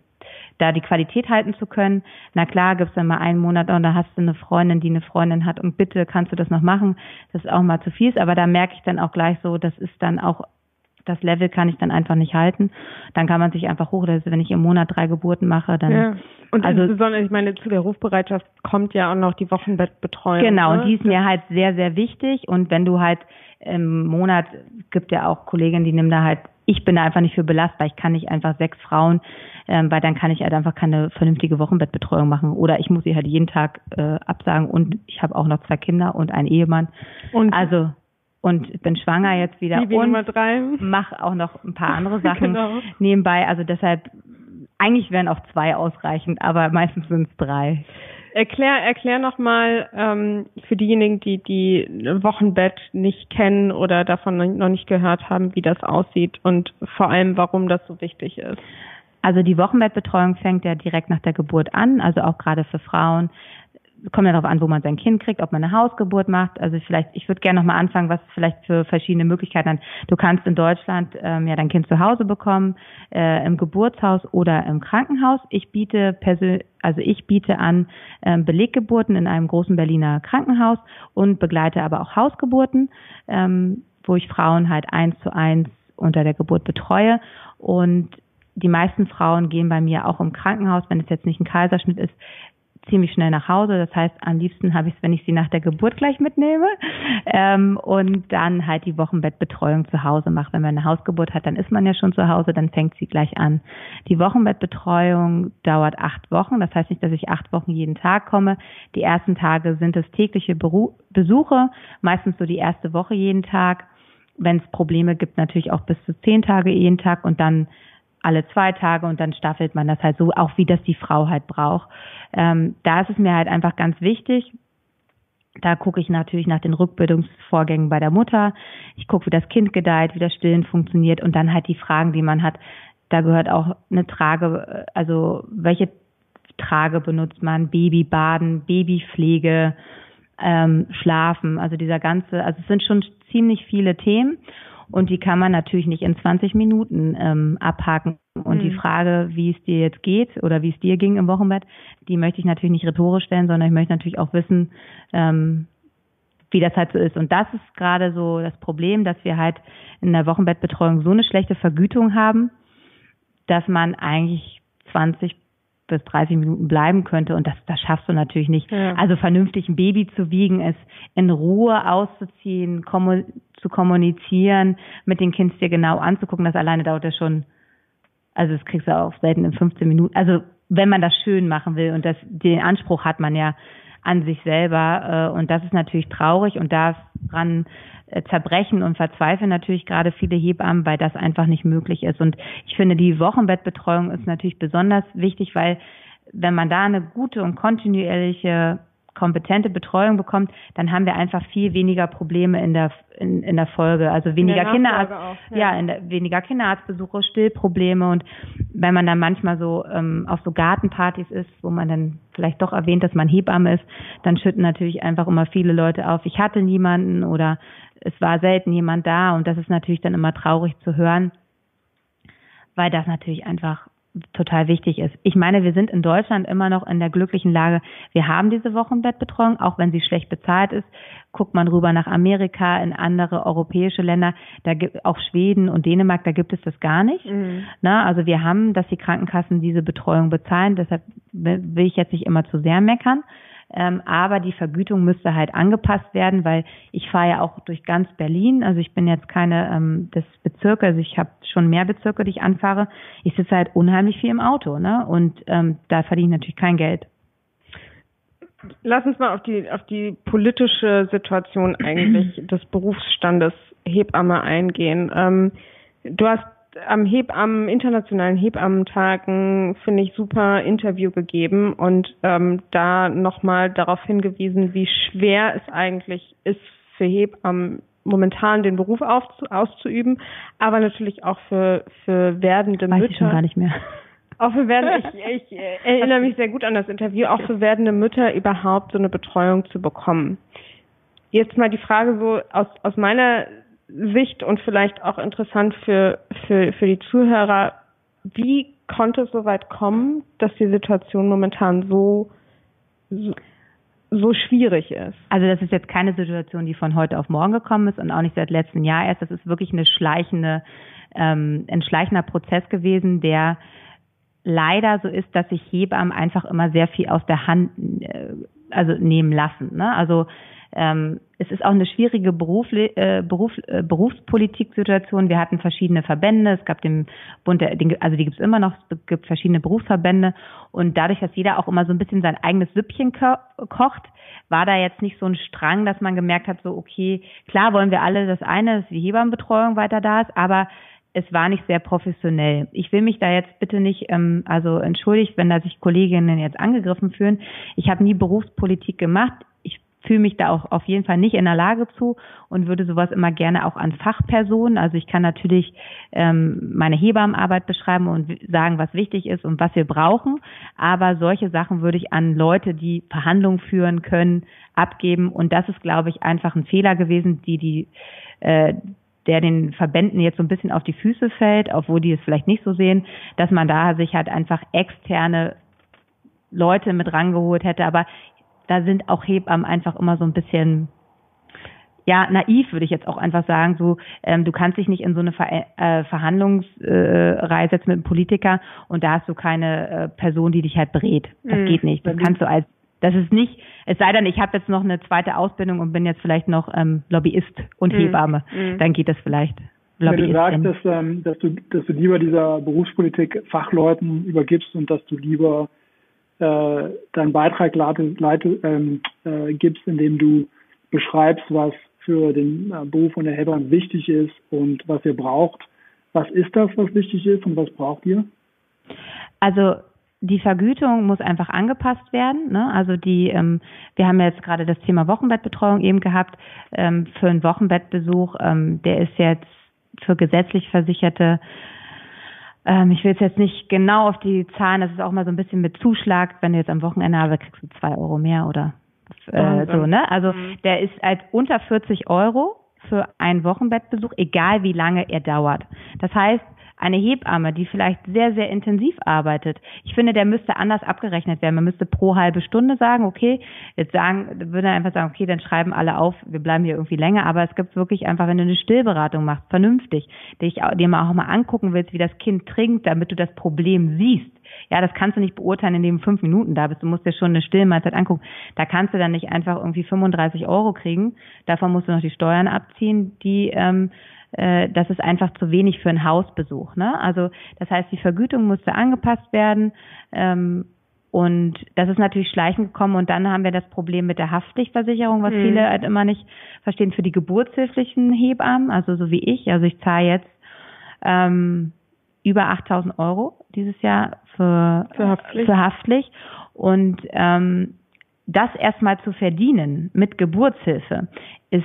da die Qualität halten zu können. Na klar, gibt's dann mal einen Monat und da hast du eine Freundin, die eine Freundin hat und bitte kannst du das noch machen. Das ist auch mal zu viel aber da merke ich dann auch gleich so, das ist dann auch das Level kann ich dann einfach nicht halten. Dann kann man sich einfach hoch, also wenn ich im Monat drei Geburten mache, dann Ja. Und Also- insbesondere, ich meine, zu der Rufbereitschaft kommt ja auch noch die Wochenbettbetreuung. Genau, ne? und die ist mir halt sehr, sehr wichtig. Und wenn du halt im Monat, es gibt ja auch Kolleginnen, die nehmen da halt, ich bin da einfach nicht für belastbar. Ich kann nicht einfach sechs Frauen, ähm, weil dann kann ich halt einfach keine vernünftige Wochenbettbetreuung machen. Oder ich muss sie halt jeden Tag äh, absagen und ich habe auch noch zwei Kinder und einen Ehemann. Und Also, und ich bin schwanger jetzt wieder Bibi und mache auch noch ein paar andere Sachen Genau. nebenbei. Also deshalb, eigentlich wären auch zwei ausreichend, aber meistens sind es drei. Erklär, erklär nochmal ähm, für diejenigen, die die Wochenbett nicht kennen oder davon noch nicht gehört haben, wie das aussieht und vor allem, warum das so wichtig ist. Also die Wochenbettbetreuung fängt ja direkt nach der Geburt an, also auch gerade für Frauen. Kommt ja darauf an, wo man sein Kind kriegt, ob man eine Hausgeburt macht. Also vielleicht, ich würde gerne nochmal anfangen, was vielleicht für verschiedene Möglichkeiten hat. Du kannst in Deutschland ähm, ja dein Kind zu Hause bekommen, äh, im Geburtshaus oder im Krankenhaus. Ich biete persönlich, also ich biete an ähm, Beleggeburten in einem großen Berliner Krankenhaus und begleite aber auch Hausgeburten, ähm, wo ich Frauen halt eins zu eins unter der Geburt betreue. Und die meisten Frauen gehen bei mir auch im Krankenhaus, wenn es jetzt nicht ein Kaiserschnitt ist, ziemlich schnell nach Hause. Das heißt, am liebsten habe ich es, wenn ich sie nach der Geburt gleich mitnehme ähm, und dann halt die Wochenbettbetreuung zu Hause mache. Wenn man eine Hausgeburt hat, dann ist man ja schon zu Hause, dann fängt sie gleich an. Die Wochenbettbetreuung dauert acht Wochen. Das heißt nicht, dass ich acht Wochen jeden Tag komme. Die ersten Tage sind es tägliche Beru Besuche, meistens so die erste Woche jeden Tag. Wenn es Probleme gibt, natürlich auch bis zu zehn Tage jeden Tag und dann alle zwei Tage und dann staffelt man das halt so, auch wie das die Frau halt braucht. Ähm, da ist es mir halt einfach ganz wichtig. Da gucke ich natürlich nach den Rückbildungsvorgängen bei der Mutter. Ich gucke, wie das Kind gedeiht, wie das Stillen funktioniert und dann halt die Fragen, die man hat. Da gehört auch eine Trage, also welche Trage benutzt man, Babybaden, Babypflege, ähm, Schlafen, also dieser ganze, also es sind schon ziemlich viele Themen und die kann man natürlich nicht in 20 Minuten ähm, abhaken. Und Mhm. die Frage, wie es dir jetzt geht oder wie es dir ging im Wochenbett, die möchte ich natürlich nicht rhetorisch stellen, sondern ich möchte natürlich auch wissen, ähm, wie das halt so ist. Und das ist gerade so das Problem, dass wir halt in der Wochenbettbetreuung so eine schlechte Vergütung haben, dass man eigentlich 20 bis 30 Minuten bleiben könnte und das, das schaffst du natürlich nicht. Ja. Also vernünftig ein Baby zu wiegen, es in Ruhe auszuziehen, kommu zu kommunizieren, mit den Kind dir genau anzugucken, das alleine dauert ja schon, also das kriegst du auch selten in 15 Minuten. Also wenn man das schön machen will und das, den Anspruch hat man ja an sich selber äh, und das ist natürlich traurig und daran zerbrechen und verzweifeln natürlich gerade viele Hebammen, weil das einfach nicht möglich ist. Und ich finde, die Wochenbettbetreuung ist natürlich besonders wichtig, weil wenn man da eine gute und kontinuierliche kompetente Betreuung bekommt, dann haben wir einfach viel weniger Probleme in der in, in der Folge, also weniger Kinderarzt, auch, ja, ja in der, weniger Kinderarztbesuche, Stillprobleme. Und wenn man dann manchmal so ähm, auf so Gartenpartys ist, wo man dann vielleicht doch erwähnt, dass man Hebamme ist, dann schütten natürlich einfach immer viele Leute auf, ich hatte niemanden oder es war selten jemand da und das ist natürlich dann immer traurig zu hören, weil das natürlich einfach total wichtig ist. Ich meine, wir sind in Deutschland immer noch in der glücklichen Lage, wir haben diese Wochenbettbetreuung, auch wenn sie schlecht bezahlt ist. Guckt man rüber nach Amerika, in andere europäische Länder, da gibt auch Schweden und Dänemark, da gibt es das gar nicht. Mhm. Na, also wir haben, dass die Krankenkassen diese Betreuung bezahlen, deshalb will ich jetzt nicht immer zu sehr meckern. Ähm, aber die Vergütung müsste halt angepasst werden, weil ich fahre ja auch durch ganz Berlin. Also ich bin jetzt keine ähm, des Bezirke, also ich habe schon mehr Bezirke, die ich anfahre. Ich sitze halt unheimlich viel im Auto, ne? Und ähm, da verdiene ich natürlich kein Geld. Lass uns mal auf die auf die politische Situation eigentlich des Berufsstandes Hebamme eingehen. Ähm, du hast am Hebammen, internationalen Hebammentag finde ich, super Interview gegeben und ähm, da nochmal darauf hingewiesen, wie schwer es eigentlich ist für Hebammen momentan den Beruf aufzu auszuüben, aber natürlich auch für, für werdende Weiß Mütter. Ich schon gar nicht mehr. Auch für werdende, ich, ich erinnere mich sehr gut an das Interview, auch für werdende Mütter überhaupt so eine Betreuung zu bekommen. Jetzt mal die Frage so aus, aus meiner Sicht und vielleicht auch interessant für, für, für die Zuhörer, wie konnte es so weit kommen, dass die Situation momentan so, so, so schwierig ist? Also das ist jetzt keine Situation, die von heute auf morgen gekommen ist und auch nicht seit letztem Jahr erst. Das ist wirklich eine schleichende, ähm, ein schleichender Prozess gewesen, der leider so ist, dass sich Hebammen einfach immer sehr viel aus der Hand äh, also nehmen lassen. Ne? Also ähm, es ist auch eine schwierige Beruf, äh, Beruf, äh, Berufspolitik-Situation. Wir hatten verschiedene Verbände. Es gab den Bund, der, den, also die gibt es immer noch. Es gibt verschiedene Berufsverbände. Und dadurch, dass jeder auch immer so ein bisschen sein eigenes Süppchen ko kocht, war da jetzt nicht so ein Strang, dass man gemerkt hat, so okay, klar wollen wir alle das eine, dass die Hebammenbetreuung weiter da ist, aber es war nicht sehr professionell. Ich will mich da jetzt bitte nicht, ähm, also entschuldigt, wenn da sich Kolleginnen jetzt angegriffen fühlen. Ich habe nie Berufspolitik gemacht fühle mich da auch auf jeden Fall nicht in der Lage zu und würde sowas immer gerne auch an Fachpersonen. Also ich kann natürlich ähm, meine Hebammenarbeit beschreiben und sagen, was wichtig ist und was wir brauchen. Aber solche Sachen würde ich an Leute, die Verhandlungen führen können, abgeben. Und das ist, glaube ich, einfach ein Fehler gewesen, die die äh, der den Verbänden jetzt so ein bisschen auf die Füße fällt, obwohl die es vielleicht nicht so sehen, dass man da sich halt einfach externe Leute mit rangeholt hätte. Aber da sind auch Hebammen einfach immer so ein bisschen ja, naiv würde ich jetzt auch einfach sagen, so ähm, du kannst dich nicht in so eine Ver äh, Verhandlungsreihe äh, setzen mit einem Politiker und da hast du keine äh, Person, die dich halt berät. Das mhm. geht nicht. Das kannst du als das ist nicht, es sei denn, ich habe jetzt noch eine zweite Ausbildung und bin jetzt vielleicht noch ähm, Lobbyist und mhm. Hebamme, mhm. dann geht das vielleicht. Wenn du sagst, dass, ähm, dass, du, dass du lieber dieser Berufspolitik Fachleuten übergibst und dass du lieber äh, deinen Beitrag leite, leite, ähm, äh, gibst, indem du beschreibst, was für den äh, Beruf von der Helferin wichtig ist und was ihr braucht. Was ist das, was wichtig ist und was braucht ihr? Also die Vergütung muss einfach angepasst werden. Ne? Also die, ähm, wir haben jetzt gerade das Thema Wochenbettbetreuung eben gehabt. Ähm, für einen Wochenbettbesuch, ähm, der ist jetzt für gesetzlich Versicherte ich will jetzt nicht genau auf die Zahlen, das ist auch mal so ein bisschen mit Zuschlag, wenn du jetzt am Wochenende habe, kriegst du zwei Euro mehr oder äh, so, ne? Also mhm. der ist als unter 40 Euro für einen Wochenbettbesuch, egal wie lange er dauert. Das heißt, eine Hebamme, die vielleicht sehr, sehr intensiv arbeitet, ich finde, der müsste anders abgerechnet werden. Man müsste pro halbe Stunde sagen, okay, jetzt sagen, würde einfach sagen, okay, dann schreiben alle auf, wir bleiben hier irgendwie länger, aber es gibt wirklich einfach, wenn du eine Stillberatung machst, vernünftig, dich, dir mal auch mal angucken willst, wie das Kind trinkt, damit du das Problem siehst. Ja, das kannst du nicht beurteilen, indem du fünf Minuten da bist. Du musst dir schon eine Stillmahlzeit angucken. Da kannst du dann nicht einfach irgendwie 35 Euro kriegen. Davon musst du noch die Steuern abziehen, die ähm, äh, das ist einfach zu wenig für einen Hausbesuch. Ne? Also das heißt, die Vergütung musste angepasst werden. Ähm, und das ist natürlich schleichend gekommen und dann haben wir das Problem mit der Haftpflichtversicherung, was mhm. viele halt immer nicht verstehen für die geburtshilflichen Hebammen, also so wie ich. Also ich zahle jetzt ähm, über 8000 Euro dieses Jahr für, für, Haftpflicht. Für Haftpflicht. Und ähm, das erstmal zu verdienen mit Geburtshilfe ist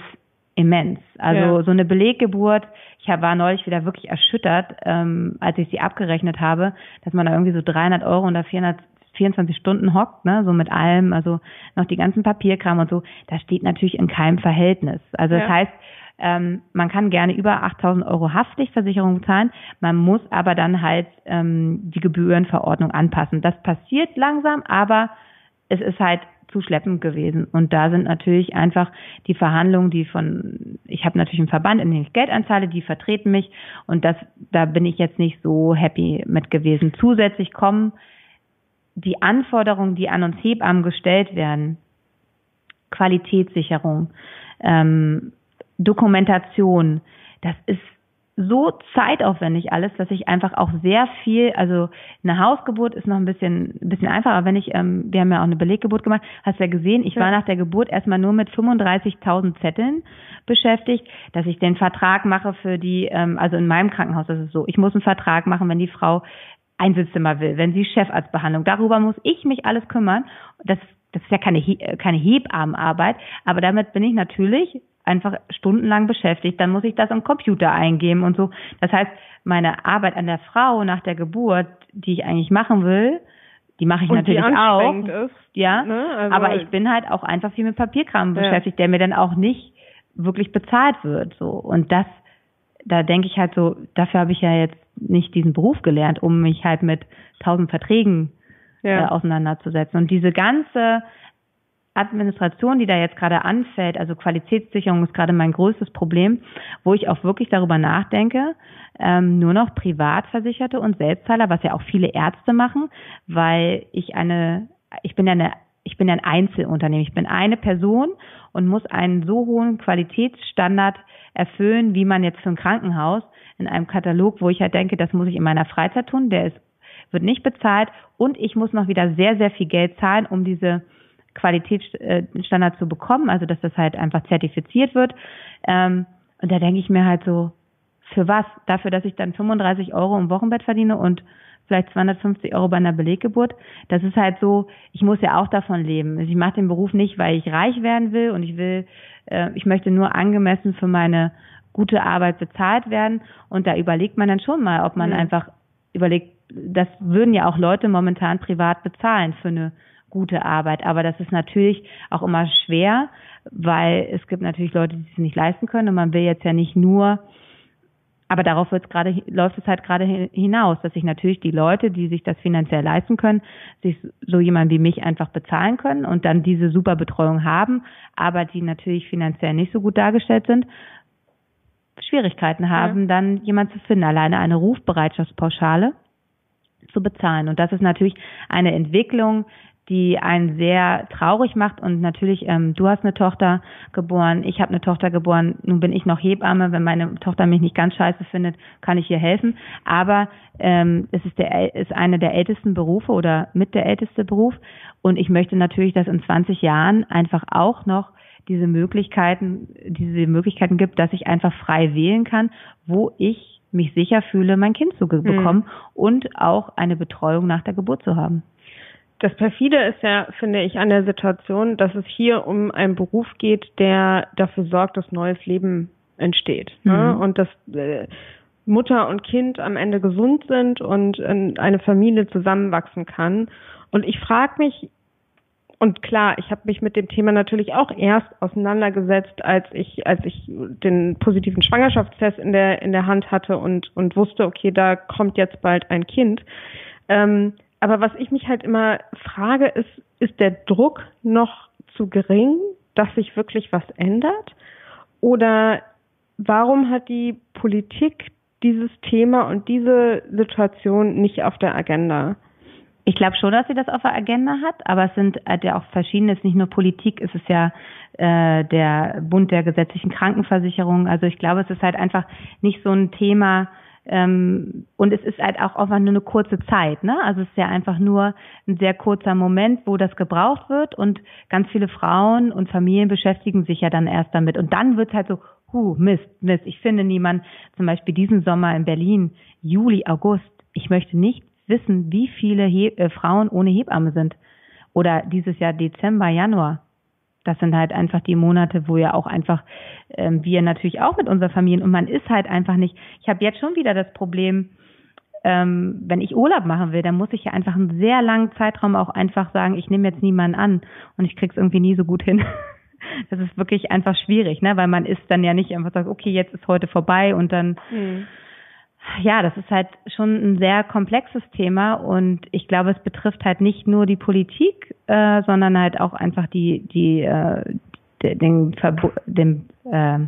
immens. Also ja. so eine Beleggeburt, ich war neulich wieder wirklich erschüttert, ähm, als ich sie abgerechnet habe, dass man da irgendwie so 300 Euro oder 424 Stunden hockt, ne, so mit allem, also noch die ganzen Papierkram und so, das steht natürlich in keinem Verhältnis. Also ja. das heißt, ähm, man kann gerne über 8000 Euro Haftpflichtversicherung zahlen, man muss aber dann halt ähm, die Gebührenverordnung anpassen. Das passiert langsam, aber es ist halt zu schleppend gewesen. Und da sind natürlich einfach die Verhandlungen, die von, ich habe natürlich einen Verband, in dem ich Geld anzahle, die vertreten mich und das, da bin ich jetzt nicht so happy mit gewesen. Zusätzlich kommen die Anforderungen, die an uns Hebammen gestellt werden, Qualitätssicherung, ähm, Dokumentation, das ist so zeitaufwendig alles, dass ich einfach auch sehr viel, also eine Hausgeburt ist noch ein bisschen, ein bisschen einfacher, wenn ich, ähm, wir haben ja auch eine Beleggeburt gemacht, hast du ja gesehen, ich war nach der Geburt erstmal nur mit 35.000 Zetteln beschäftigt, dass ich den Vertrag mache für die, ähm, also in meinem Krankenhaus ist es so, ich muss einen Vertrag machen, wenn die Frau Einzelzimmer will, wenn sie Chefarztbehandlung, darüber muss ich mich alles kümmern. Das, das ist ja keine, keine Hebammenarbeit, aber damit bin ich natürlich einfach stundenlang beschäftigt, dann muss ich das im Computer eingeben und so. Das heißt, meine Arbeit an der Frau nach der Geburt, die ich eigentlich machen will, die mache ich und natürlich auch. Ist, ja, ne? also aber ich bin halt auch einfach viel mit Papierkram ja. beschäftigt, der mir dann auch nicht wirklich bezahlt wird. So und das, da denke ich halt so, dafür habe ich ja jetzt nicht diesen Beruf gelernt, um mich halt mit tausend Verträgen ja. äh, auseinanderzusetzen. Und diese ganze Administration, die da jetzt gerade anfällt, also Qualitätssicherung ist gerade mein größtes Problem, wo ich auch wirklich darüber nachdenke, ähm, nur noch Privatversicherte und Selbstzahler, was ja auch viele Ärzte machen, weil ich eine, ich bin ja eine, ich bin ja ein Einzelunternehmen, ich bin eine Person und muss einen so hohen Qualitätsstandard erfüllen, wie man jetzt für ein Krankenhaus in einem Katalog, wo ich halt denke, das muss ich in meiner Freizeit tun, der ist, wird nicht bezahlt und ich muss noch wieder sehr, sehr viel Geld zahlen, um diese Qualitätsstandard zu bekommen, also dass das halt einfach zertifiziert wird. Ähm, und da denke ich mir halt so, für was? Dafür, dass ich dann 35 Euro im Wochenbett verdiene und vielleicht 250 Euro bei einer Beleggeburt. Das ist halt so, ich muss ja auch davon leben. Also ich mache den Beruf nicht, weil ich reich werden will und ich will, äh, ich möchte nur angemessen für meine gute Arbeit bezahlt werden. Und da überlegt man dann schon mal, ob man mhm. einfach überlegt, das würden ja auch Leute momentan privat bezahlen für eine gute Arbeit. Aber das ist natürlich auch immer schwer, weil es gibt natürlich Leute, die es nicht leisten können und man will jetzt ja nicht nur aber darauf wird gerade, läuft es halt gerade hinaus, dass sich natürlich die Leute, die sich das finanziell leisten können, sich so jemand wie mich einfach bezahlen können und dann diese super Betreuung haben, aber die natürlich finanziell nicht so gut dargestellt sind, Schwierigkeiten haben, ja. dann jemand zu finden. Alleine eine Rufbereitschaftspauschale zu bezahlen. Und das ist natürlich eine Entwicklung, die einen sehr traurig macht. Und natürlich, ähm, du hast eine Tochter geboren, ich habe eine Tochter geboren, nun bin ich noch Hebamme. Wenn meine Tochter mich nicht ganz scheiße findet, kann ich ihr helfen. Aber ähm, es ist, der, ist eine der ältesten Berufe oder mit der älteste Beruf. Und ich möchte natürlich, dass in 20 Jahren einfach auch noch diese Möglichkeiten, diese Möglichkeiten gibt, dass ich einfach frei wählen kann, wo ich mich sicher fühle, mein Kind zu bekommen hm. und auch eine Betreuung nach der Geburt zu haben. Das perfide ist ja, finde ich, an der Situation, dass es hier um einen Beruf geht, der dafür sorgt, dass neues Leben entsteht. Ne? Mhm. Ne? Und dass äh, Mutter und Kind am Ende gesund sind und eine Familie zusammenwachsen kann. Und ich frage mich, und klar, ich habe mich mit dem Thema natürlich auch erst auseinandergesetzt, als ich, als ich den positiven Schwangerschaftstest in der in der Hand hatte und und wusste, okay, da kommt jetzt bald ein Kind. Ähm, aber was ich mich halt immer frage, ist, ist der Druck noch zu gering, dass sich wirklich was ändert? Oder warum hat die Politik dieses Thema und diese Situation nicht auf der Agenda? Ich glaube schon, dass sie das auf der Agenda hat, aber es sind halt ja auch verschiedene, es ist nicht nur Politik, es ist ja äh, der Bund der gesetzlichen Krankenversicherung. Also ich glaube, es ist halt einfach nicht so ein Thema, ähm, und es ist halt auch einfach nur eine kurze Zeit, ne? Also es ist ja einfach nur ein sehr kurzer Moment, wo das gebraucht wird und ganz viele Frauen und Familien beschäftigen sich ja dann erst damit. Und dann wird halt so, huh, Mist, Mist, ich finde niemand, zum Beispiel diesen Sommer in Berlin, Juli, August, ich möchte nicht wissen, wie viele He äh, Frauen ohne Hebamme sind. Oder dieses Jahr Dezember, Januar. Das sind halt einfach die Monate, wo ja auch einfach ähm, wir natürlich auch mit unserer Familie und man ist halt einfach nicht. Ich habe jetzt schon wieder das Problem, ähm, wenn ich Urlaub machen will, dann muss ich ja einfach einen sehr langen Zeitraum auch einfach sagen, ich nehme jetzt niemanden an und ich krieg's irgendwie nie so gut hin. Das ist wirklich einfach schwierig, ne? Weil man ist dann ja nicht einfach sagt, okay, jetzt ist heute vorbei und dann mhm ja, das ist halt schon ein sehr komplexes Thema und ich glaube, es betrifft halt nicht nur die Politik, äh, sondern halt auch einfach die, die, äh, den, Verbu den, äh,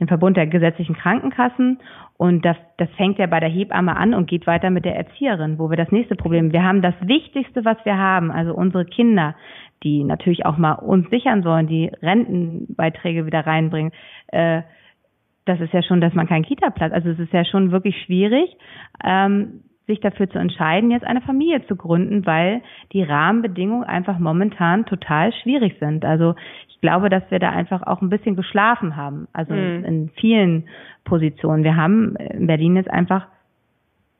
den Verbund der gesetzlichen Krankenkassen und das, das fängt ja bei der Hebamme an und geht weiter mit der Erzieherin, wo wir das nächste Problem, wir haben das Wichtigste, was wir haben, also unsere Kinder, die natürlich auch mal uns sichern sollen, die Rentenbeiträge wieder reinbringen, äh, das ist ja schon, dass man keinen Kita-Platz, also es ist ja schon wirklich schwierig, ähm, sich dafür zu entscheiden, jetzt eine Familie zu gründen, weil die Rahmenbedingungen einfach momentan total schwierig sind. Also ich glaube, dass wir da einfach auch ein bisschen geschlafen haben, also mhm. in vielen Positionen. Wir haben in Berlin jetzt einfach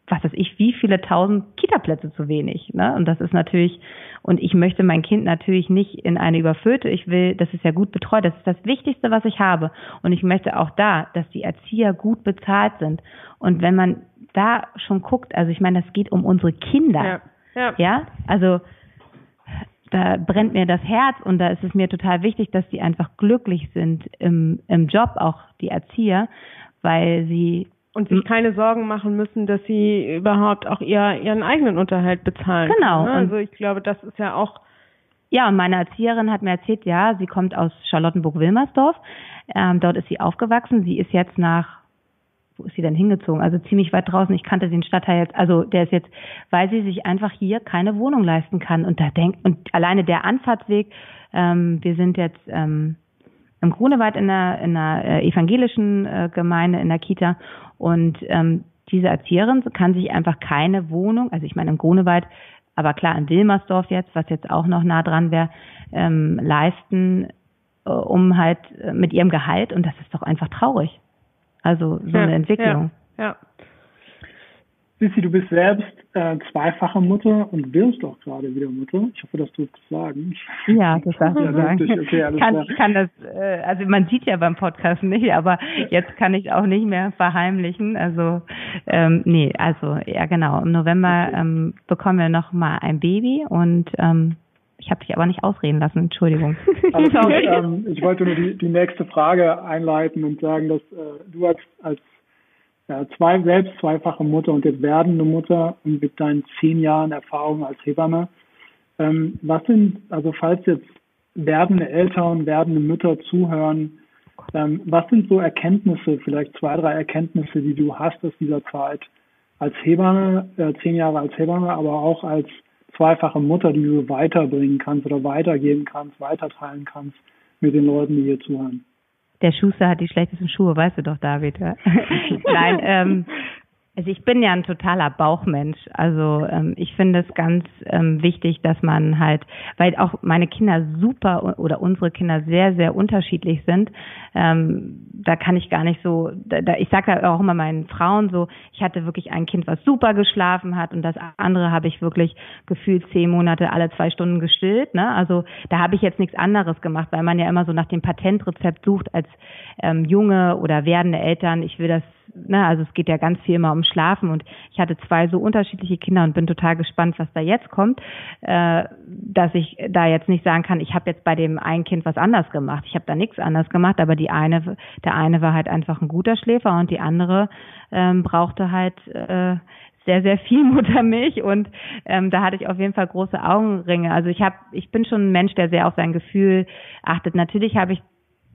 was weiß ich, wie viele tausend Kita-Plätze zu wenig. Ne? Und das ist natürlich, und ich möchte mein Kind natürlich nicht in eine überfüllte, ich will, das ist ja gut betreut, das ist das Wichtigste, was ich habe. Und ich möchte auch da, dass die Erzieher gut bezahlt sind. Und wenn man da schon guckt, also ich meine, das geht um unsere Kinder. Ja, ja. ja? also da brennt mir das Herz und da ist es mir total wichtig, dass die einfach glücklich sind im, im Job, auch die Erzieher, weil sie und sich keine Sorgen machen müssen, dass sie überhaupt auch ihr, ihren eigenen Unterhalt bezahlen. Genau. Können, ne? Also ich glaube, das ist ja auch. Ja, und meine Erzieherin hat mir erzählt, ja, sie kommt aus Charlottenburg-Wilmersdorf. Ähm, dort ist sie aufgewachsen. Sie ist jetzt nach, wo ist sie denn hingezogen? Also ziemlich weit draußen. Ich kannte den Stadtteil jetzt, also der ist jetzt, weil sie sich einfach hier keine Wohnung leisten kann. Und da denkt, und alleine der Anfahrtsweg, ähm, wir sind jetzt, ähm, im Grunewald in einer, in einer äh, evangelischen äh, Gemeinde, in der Kita. Und ähm, diese Erzieherin kann sich einfach keine Wohnung, also ich meine im Grunewald, aber klar in Wilmersdorf jetzt, was jetzt auch noch nah dran wäre, ähm, leisten, äh, um halt äh, mit ihrem Gehalt. Und das ist doch einfach traurig. Also so ja, eine Entwicklung. Ja, ja. Sissi, du bist selbst äh, zweifache Mutter und wirst auch gerade wieder Mutter. Ich hoffe, das tust du sagen. Ja, das darf ich sagen. Okay, alles kann, Ich kann das, äh, also man sieht ja beim Podcast nicht, aber jetzt kann ich auch nicht mehr verheimlichen. Also ähm, nee, also ja genau. Im November okay. ähm, bekommen wir noch mal ein Baby und ähm, ich habe dich aber nicht ausreden lassen, Entschuldigung. Also, ähm, ich wollte nur die, die nächste Frage einleiten und sagen, dass äh, du als, als ja, zwei, selbst zweifache Mutter und jetzt werdende Mutter und mit deinen zehn Jahren Erfahrung als Hebamme. Ähm, was sind, also falls jetzt werdende Eltern, werdende Mütter zuhören, ähm, was sind so Erkenntnisse, vielleicht zwei, drei Erkenntnisse, die du hast aus dieser Zeit als Hebamme, äh, zehn Jahre als Hebamme, aber auch als zweifache Mutter, die du weiterbringen kannst oder weitergeben kannst, weiterteilen kannst mit den Leuten, die hier zuhören? Der Schuster hat die schlechtesten Schuhe, weißt du doch, David. Ja? Nein, ähm, also ich bin ja ein totaler Bauchmensch. Also ähm, ich finde es ganz ähm, wichtig, dass man halt, weil auch meine Kinder super oder unsere Kinder sehr, sehr unterschiedlich sind. Ähm, da kann ich gar nicht so, da, da, ich sage ja auch immer meinen Frauen so, ich hatte wirklich ein Kind, was super geschlafen hat und das andere habe ich wirklich gefühlt zehn Monate alle zwei Stunden gestillt. Ne? Also da habe ich jetzt nichts anderes gemacht, weil man ja immer so nach dem Patentrezept sucht als ähm, junge oder werdende Eltern. Ich will das ne, also es geht ja ganz viel immer um Schlafen und ich hatte zwei so unterschiedliche Kinder und bin total gespannt, was da jetzt kommt, äh, dass ich da jetzt nicht sagen kann, ich habe jetzt bei dem einen Kind was anders gemacht. Ich habe da nichts anders gemacht, aber die eine, der eine war halt einfach ein guter Schläfer und die andere ähm, brauchte halt äh, sehr, sehr viel Muttermilch und ähm, da hatte ich auf jeden Fall große Augenringe. Also ich habe, ich bin schon ein Mensch, der sehr auf sein Gefühl achtet. Natürlich habe ich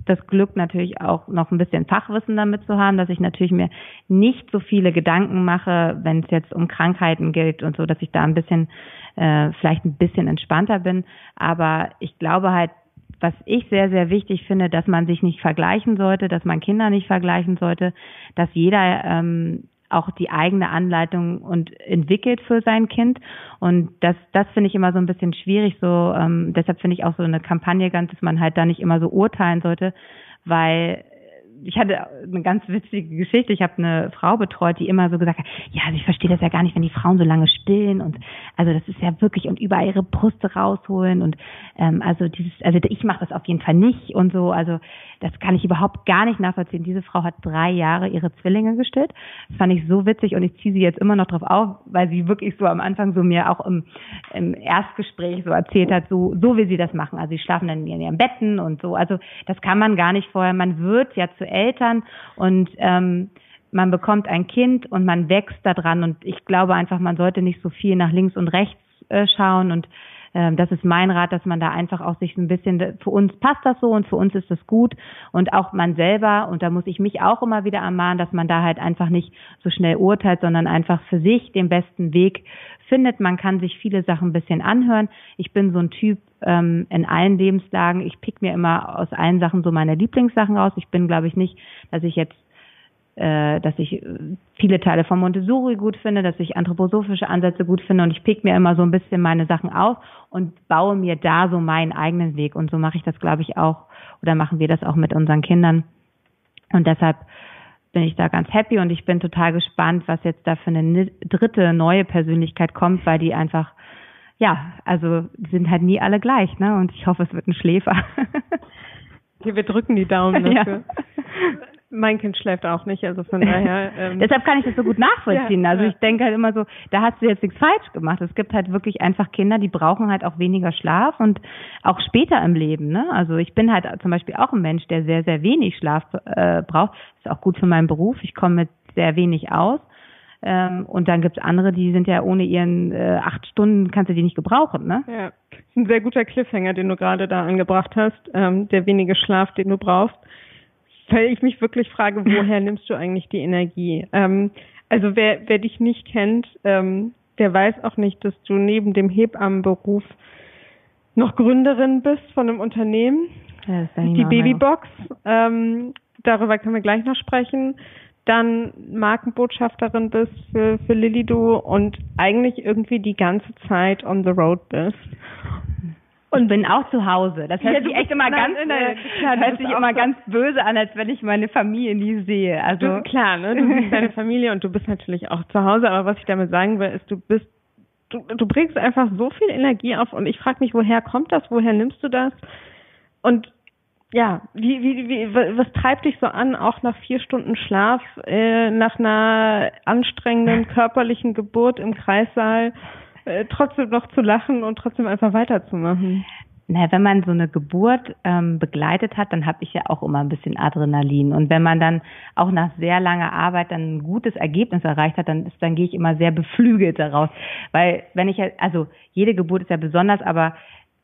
das Glück natürlich auch noch ein bisschen Fachwissen damit zu haben, dass ich natürlich mir nicht so viele Gedanken mache, wenn es jetzt um Krankheiten geht und so, dass ich da ein bisschen äh, vielleicht ein bisschen entspannter bin. Aber ich glaube halt, was ich sehr, sehr wichtig finde, dass man sich nicht vergleichen sollte, dass man Kinder nicht vergleichen sollte, dass jeder ähm, auch die eigene Anleitung und entwickelt für sein Kind. Und das, das finde ich immer so ein bisschen schwierig. So, ähm, deshalb finde ich auch so eine Kampagne ganz, dass man halt da nicht immer so urteilen sollte, weil ich hatte eine ganz witzige Geschichte. Ich habe eine Frau betreut, die immer so gesagt hat, ja, also ich verstehe das ja gar nicht, wenn die Frauen so lange stillen und also das ist ja wirklich und überall ihre Brüste rausholen und ähm, also dieses, also ich mache das auf jeden Fall nicht und so. Also das kann ich überhaupt gar nicht nachvollziehen. Diese Frau hat drei Jahre ihre Zwillinge gestillt. Das fand ich so witzig und ich ziehe sie jetzt immer noch drauf auf, weil sie wirklich so am Anfang so mir auch im, im Erstgespräch so erzählt hat, so, so will sie das machen. Also sie schlafen dann in ihren Betten und so. Also das kann man gar nicht vorher. Man wird ja zu Eltern und ähm, man bekommt ein Kind und man wächst daran und ich glaube einfach, man sollte nicht so viel nach links und rechts äh, schauen. Und ähm, das ist mein Rat, dass man da einfach auch sich ein bisschen, für uns passt das so und für uns ist das gut. Und auch man selber, und da muss ich mich auch immer wieder ermahnen, dass man da halt einfach nicht so schnell urteilt, sondern einfach für sich den besten Weg findet. Man kann sich viele Sachen ein bisschen anhören. Ich bin so ein Typ ähm, in allen Lebenslagen. Ich pick mir immer aus allen Sachen so meine Lieblingssachen raus. Ich bin, glaube ich, nicht, dass ich jetzt äh, dass ich viele Teile von Montessori gut finde, dass ich anthroposophische Ansätze gut finde und ich pick mir immer so ein bisschen meine Sachen auf und baue mir da so meinen eigenen Weg und so mache ich das, glaube ich, auch oder machen wir das auch mit unseren Kindern und deshalb bin ich da ganz happy und ich bin total gespannt, was jetzt da für eine dritte neue Persönlichkeit kommt, weil die einfach ja, also die sind halt nie alle gleich, ne? Und ich hoffe, es wird ein Schläfer. Okay, wir drücken die Daumen dafür. Ja. Mein Kind schläft auch nicht, also von daher. Ähm Deshalb kann ich das so gut nachvollziehen. Ja, also ich denke halt immer so, da hast du jetzt nichts falsch gemacht. Es gibt halt wirklich einfach Kinder, die brauchen halt auch weniger Schlaf und auch später im Leben. Ne? Also ich bin halt zum Beispiel auch ein Mensch, der sehr, sehr wenig Schlaf äh, braucht. Ist auch gut für meinen Beruf. Ich komme mit sehr wenig aus. Ähm, und dann gibt's andere, die sind ja ohne ihren äh, acht Stunden, kannst du die nicht gebrauchen, ne? Ja, das ist ein sehr guter Cliffhanger, den du gerade da angebracht hast, ähm, der wenige Schlaf, den du brauchst weil ich mich wirklich frage, woher nimmst du eigentlich die Energie? Ähm, also wer, wer dich nicht kennt, ähm, der weiß auch nicht, dass du neben dem Hebammenberuf noch Gründerin bist von einem Unternehmen, ja, die Babybox. Ähm, darüber können wir gleich noch sprechen. Dann Markenbotschafterin bist für, für Lilido und eigentlich irgendwie die ganze Zeit on the road bist. Und bin auch zu Hause. Das hört ja, sich echt immer nein, ganz, nein, nein, hört sich immer so ganz böse an, als wenn ich meine Familie nie sehe. Also du, klar, ne? Du siehst deine Familie und du bist natürlich auch zu Hause. Aber was ich damit sagen will, ist, du bist, du, du bringst einfach so viel Energie auf. Und ich frage mich, woher kommt das? Woher nimmst du das? Und ja, wie, wie, wie, was treibt dich so an, auch nach vier Stunden Schlaf, äh, nach einer anstrengenden körperlichen Geburt im Kreissaal? Äh, trotzdem noch zu lachen und trotzdem einfach weiterzumachen. Na, wenn man so eine Geburt ähm, begleitet hat, dann habe ich ja auch immer ein bisschen Adrenalin. Und wenn man dann auch nach sehr langer Arbeit dann ein gutes Ergebnis erreicht hat, dann ist, dann gehe ich immer sehr beflügelt daraus. Weil wenn ich also jede Geburt ist ja besonders, aber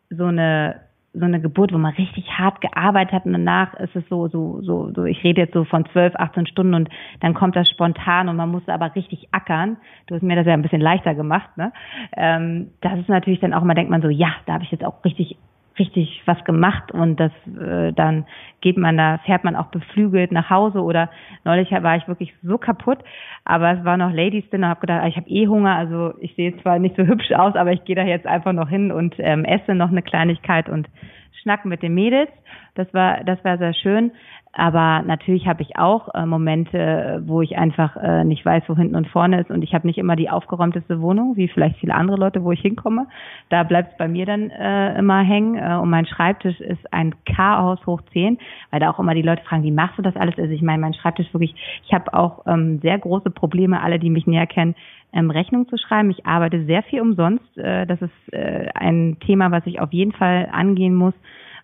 so eine so eine Geburt, wo man richtig hart gearbeitet hat und danach ist es so, so, so, so, ich rede jetzt so von 12, 18 Stunden und dann kommt das spontan und man muss aber richtig ackern. Du hast mir das ja ein bisschen leichter gemacht, ne? Ähm, das ist natürlich dann auch mal denkt man so, ja, da habe ich jetzt auch richtig richtig was gemacht und das äh, dann geht man da fährt man auch beflügelt nach Hause oder neulich war ich wirklich so kaputt, aber es war noch Ladies Dinner, habe gedacht, ich habe eh Hunger, also ich sehe zwar nicht so hübsch aus, aber ich gehe da jetzt einfach noch hin und ähm, esse noch eine Kleinigkeit und schnacken mit den Mädels. Das war das war sehr schön. Aber natürlich habe ich auch äh, Momente, wo ich einfach äh, nicht weiß, wo hinten und vorne ist und ich habe nicht immer die aufgeräumteste Wohnung, wie vielleicht viele andere Leute, wo ich hinkomme. Da bleibt es bei mir dann äh, immer hängen äh, und mein Schreibtisch ist ein Chaos hoch 10, weil da auch immer die Leute fragen, wie machst du das alles? Also ich meine, mein Schreibtisch wirklich, ich habe auch ähm, sehr große Probleme, alle, die mich näher kennen, ähm, Rechnung zu schreiben. Ich arbeite sehr viel umsonst. Äh, das ist äh, ein Thema, was ich auf jeden Fall angehen muss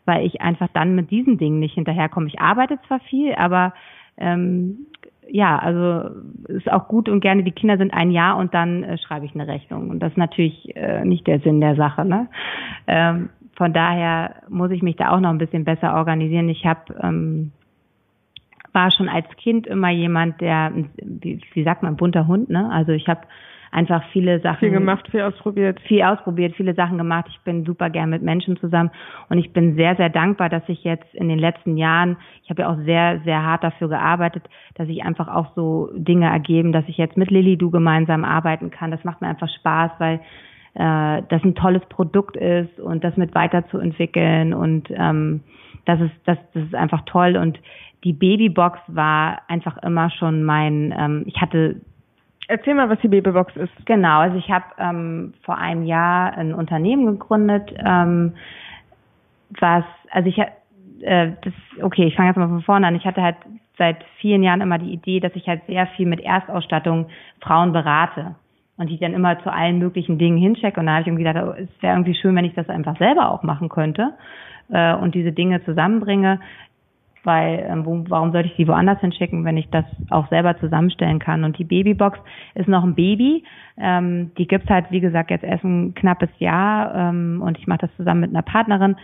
weil ich einfach dann mit diesen Dingen nicht hinterherkomme. Ich arbeite zwar viel, aber ähm, ja, also ist auch gut und gerne, die Kinder sind ein Jahr und dann äh, schreibe ich eine Rechnung. Und das ist natürlich äh, nicht der Sinn der Sache. Ne? Ähm, von daher muss ich mich da auch noch ein bisschen besser organisieren. Ich habe ähm, war schon als Kind immer jemand, der, wie, wie sagt man, bunter Hund, ne? Also ich habe einfach viele Sachen. Viel gemacht, viel ausprobiert. Viel ausprobiert, viele Sachen gemacht. Ich bin super gern mit Menschen zusammen und ich bin sehr, sehr dankbar, dass ich jetzt in den letzten Jahren, ich habe ja auch sehr, sehr hart dafür gearbeitet, dass ich einfach auch so Dinge ergeben, dass ich jetzt mit Lilly Du gemeinsam arbeiten kann. Das macht mir einfach Spaß, weil äh, das ein tolles Produkt ist und das mit weiterzuentwickeln und ähm, das ist das, das ist einfach toll und die Babybox war einfach immer schon mein, ähm, ich hatte Erzähl mal, was die Babybox ist. Genau, also ich habe ähm, vor einem Jahr ein Unternehmen gegründet, ähm, was, also ich äh, das, okay, ich fange jetzt mal von vorne an. Ich hatte halt seit vielen Jahren immer die Idee, dass ich halt sehr viel mit Erstausstattung Frauen berate und die dann immer zu allen möglichen Dingen hinchecke. Und da habe ich irgendwie gedacht, oh, es wäre irgendwie schön, wenn ich das einfach selber auch machen könnte äh, und diese Dinge zusammenbringe weil ähm, wo, warum sollte ich die woanders hinschicken, wenn ich das auch selber zusammenstellen kann? Und die Babybox ist noch ein Baby. Ähm, die gibt's halt, wie gesagt, jetzt erst ein knappes Jahr ähm, und ich mache das zusammen mit einer Partnerin,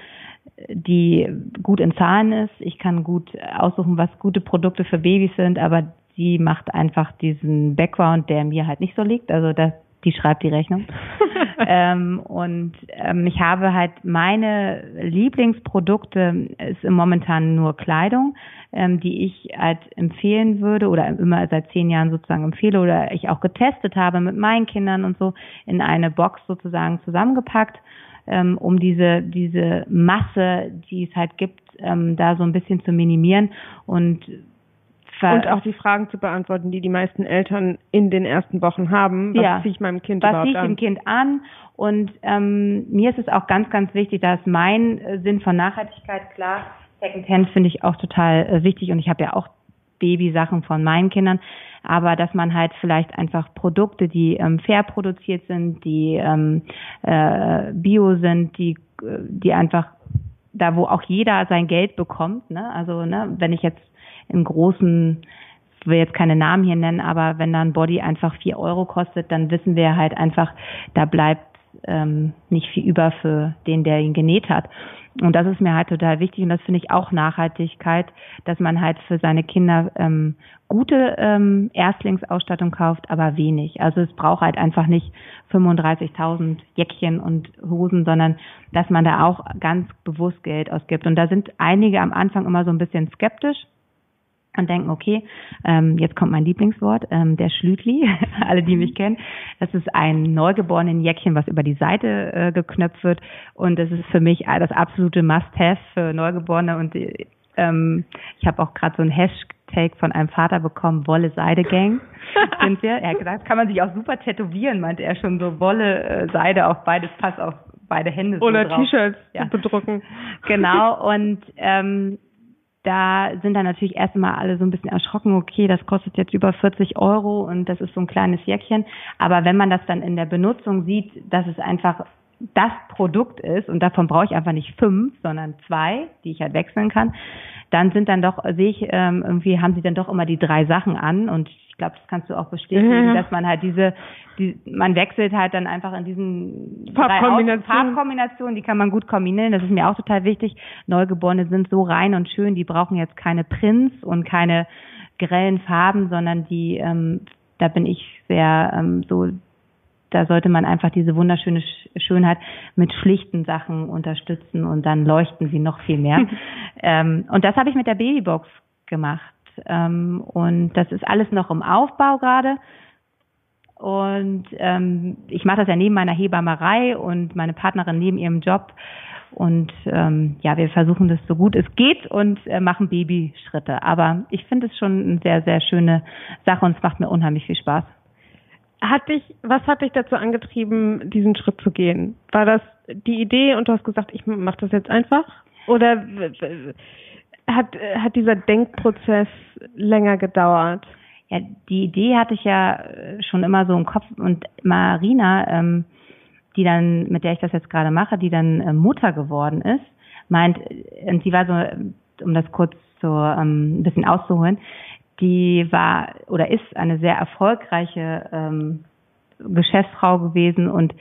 die gut in Zahlen ist. Ich kann gut aussuchen, was gute Produkte für Babys sind, aber sie macht einfach diesen Background, der mir halt nicht so liegt. Also das, die schreibt die Rechnung. ähm, und ähm, ich habe halt meine Lieblingsprodukte ist momentan nur Kleidung, ähm, die ich halt empfehlen würde oder immer seit zehn Jahren sozusagen empfehle oder ich auch getestet habe mit meinen Kindern und so in eine Box sozusagen zusammengepackt, ähm, um diese diese Masse, die es halt gibt, ähm, da so ein bisschen zu minimieren und und auch die Fragen zu beantworten, die die meisten Eltern in den ersten Wochen haben. Was ja. ziehe ich meinem Kind Was überhaupt ziehe ich dem Kind an? Und ähm, mir ist es auch ganz, ganz wichtig, dass mein äh, Sinn von Nachhaltigkeit klar. Secondhand finde ich auch total äh, wichtig und ich habe ja auch Babysachen von meinen Kindern, aber dass man halt vielleicht einfach Produkte, die ähm, fair produziert sind, die ähm, äh, bio sind, die, äh, die einfach da, wo auch jeder sein Geld bekommt. Ne? Also ne, wenn ich jetzt im großen, ich will jetzt keine Namen hier nennen, aber wenn dann Body einfach vier Euro kostet, dann wissen wir halt einfach, da bleibt ähm, nicht viel über für den, der ihn genäht hat. Und das ist mir halt total wichtig und das finde ich auch Nachhaltigkeit, dass man halt für seine Kinder ähm, gute ähm, Erstlingsausstattung kauft, aber wenig. Also es braucht halt einfach nicht 35.000 Jäckchen und Hosen, sondern dass man da auch ganz bewusst Geld ausgibt. Und da sind einige am Anfang immer so ein bisschen skeptisch und denken, okay, ähm, jetzt kommt mein Lieblingswort, ähm, der Schlütli, alle, die mich kennen. Das ist ein neugeborenen Jäckchen, was über die Seite äh, geknöpft wird. Und das ist für mich das absolute Must-Have für Neugeborene. Und ähm, ich habe auch gerade so ein Hashtag von einem Vater bekommen, Wolle Seide Gang. Sind wir? Er hat gesagt, kann man sich auch super tätowieren, meinte er schon so Wolle äh, Seide auf beides Pass auf beide Hände. Oder so T-Shirts ja. bedrucken. Genau. Und ähm, da sind dann natürlich erstmal alle so ein bisschen erschrocken, okay, das kostet jetzt über 40 Euro und das ist so ein kleines Jäckchen. Aber wenn man das dann in der Benutzung sieht, dass es einfach das Produkt ist und davon brauche ich einfach nicht fünf, sondern zwei, die ich halt wechseln kann, dann sind dann doch, sehe ich, ähm, irgendwie haben sie dann doch immer die drei Sachen an und glaube, das kannst du auch bestätigen, ja. dass man halt diese, die, man wechselt halt dann einfach in diesen Farbkombinationen. Farbkombinationen, die kann man gut kombinieren. Das ist mir auch total wichtig. Neugeborene sind so rein und schön, die brauchen jetzt keine Prints und keine grellen Farben, sondern die, ähm, da bin ich sehr ähm, so da sollte man einfach diese wunderschöne Schönheit mit schlichten Sachen unterstützen und dann leuchten sie noch viel mehr. ähm, und das habe ich mit der Babybox gemacht. Ähm, und das ist alles noch im Aufbau gerade. Und ähm, ich mache das ja neben meiner Hebammerei und meine Partnerin neben ihrem Job. Und ähm, ja, wir versuchen das so gut es geht und äh, machen Babyschritte. Aber ich finde es schon eine sehr, sehr schöne Sache und es macht mir unheimlich viel Spaß. Hat dich, was hat dich dazu angetrieben, diesen Schritt zu gehen? War das die Idee und du hast gesagt, ich mache das jetzt einfach? Oder hat, hat dieser Denkprozess länger gedauert? Ja, die Idee hatte ich ja äh, schon immer so im Kopf und Marina, ähm, die dann, mit der ich das jetzt gerade mache, die dann äh, Mutter geworden ist, meint, äh, und sie war so, um das kurz so ähm, ein bisschen auszuholen, die war oder ist eine sehr erfolgreiche ähm, Geschäftsfrau gewesen und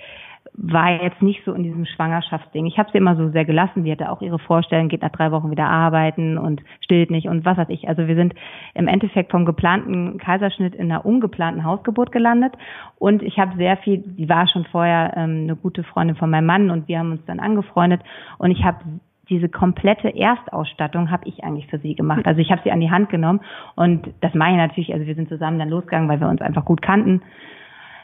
war jetzt nicht so in diesem Schwangerschaftsding. Ich habe sie immer so sehr gelassen. Die hatte auch ihre Vorstellung, geht nach drei Wochen wieder arbeiten und stillt nicht und was weiß ich. Also wir sind im Endeffekt vom geplanten Kaiserschnitt in einer ungeplanten Hausgeburt gelandet. Und ich habe sehr viel, die war schon vorher ähm, eine gute Freundin von meinem Mann und wir haben uns dann angefreundet. Und ich habe diese komplette Erstausstattung habe ich eigentlich für sie gemacht. Also ich habe sie an die Hand genommen und das mache ich natürlich, also wir sind zusammen dann losgegangen, weil wir uns einfach gut kannten.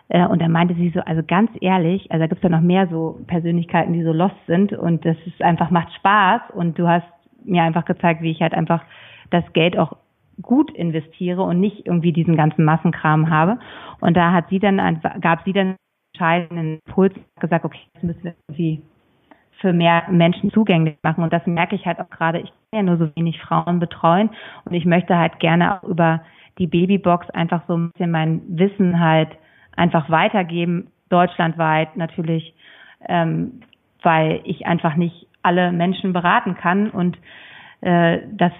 Äh, und dann meinte sie so, also ganz ehrlich, also da gibt's ja noch mehr so Persönlichkeiten, die so lost sind und das ist einfach, macht Spaß und du hast mir einfach gezeigt, wie ich halt einfach das Geld auch gut investiere und nicht irgendwie diesen ganzen Massenkram habe. Und da hat sie dann gab sie dann entscheidenden Impuls gesagt, okay, das müssen wir irgendwie für mehr Menschen zugänglich machen. Und das merke ich halt auch gerade, ich kann ja nur so wenig Frauen betreuen und ich möchte halt gerne auch über die Babybox einfach so ein bisschen mein Wissen halt einfach weitergeben, deutschlandweit natürlich, ähm, weil ich einfach nicht alle Menschen beraten kann und äh, das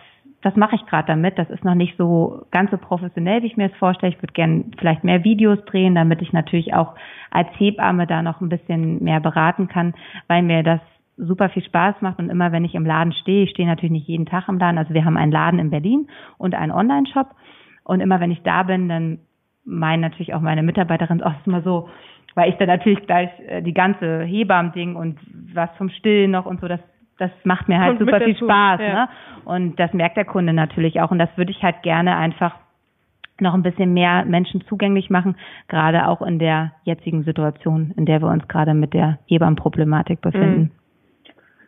das mache ich gerade damit. Das ist noch nicht so ganz so professionell, wie ich mir es vorstelle. Ich würde gerne vielleicht mehr Videos drehen, damit ich natürlich auch als Hebamme da noch ein bisschen mehr beraten kann, weil mir das super viel Spaß macht und immer wenn ich im Laden stehe, ich stehe natürlich nicht jeden Tag im Laden, also wir haben einen Laden in Berlin und einen Online-Shop und immer wenn ich da bin, dann meinen natürlich auch meine Mitarbeiterin, auch immer so, weil ich dann natürlich gleich äh, die ganze Hebammen-Ding und was vom Stillen noch und so, das das macht mir halt und super viel Spaß, ja. ne? Und das merkt der Kunde natürlich auch und das würde ich halt gerne einfach noch ein bisschen mehr Menschen zugänglich machen, gerade auch in der jetzigen Situation, in der wir uns gerade mit der Hebammenproblematik befinden. Mhm.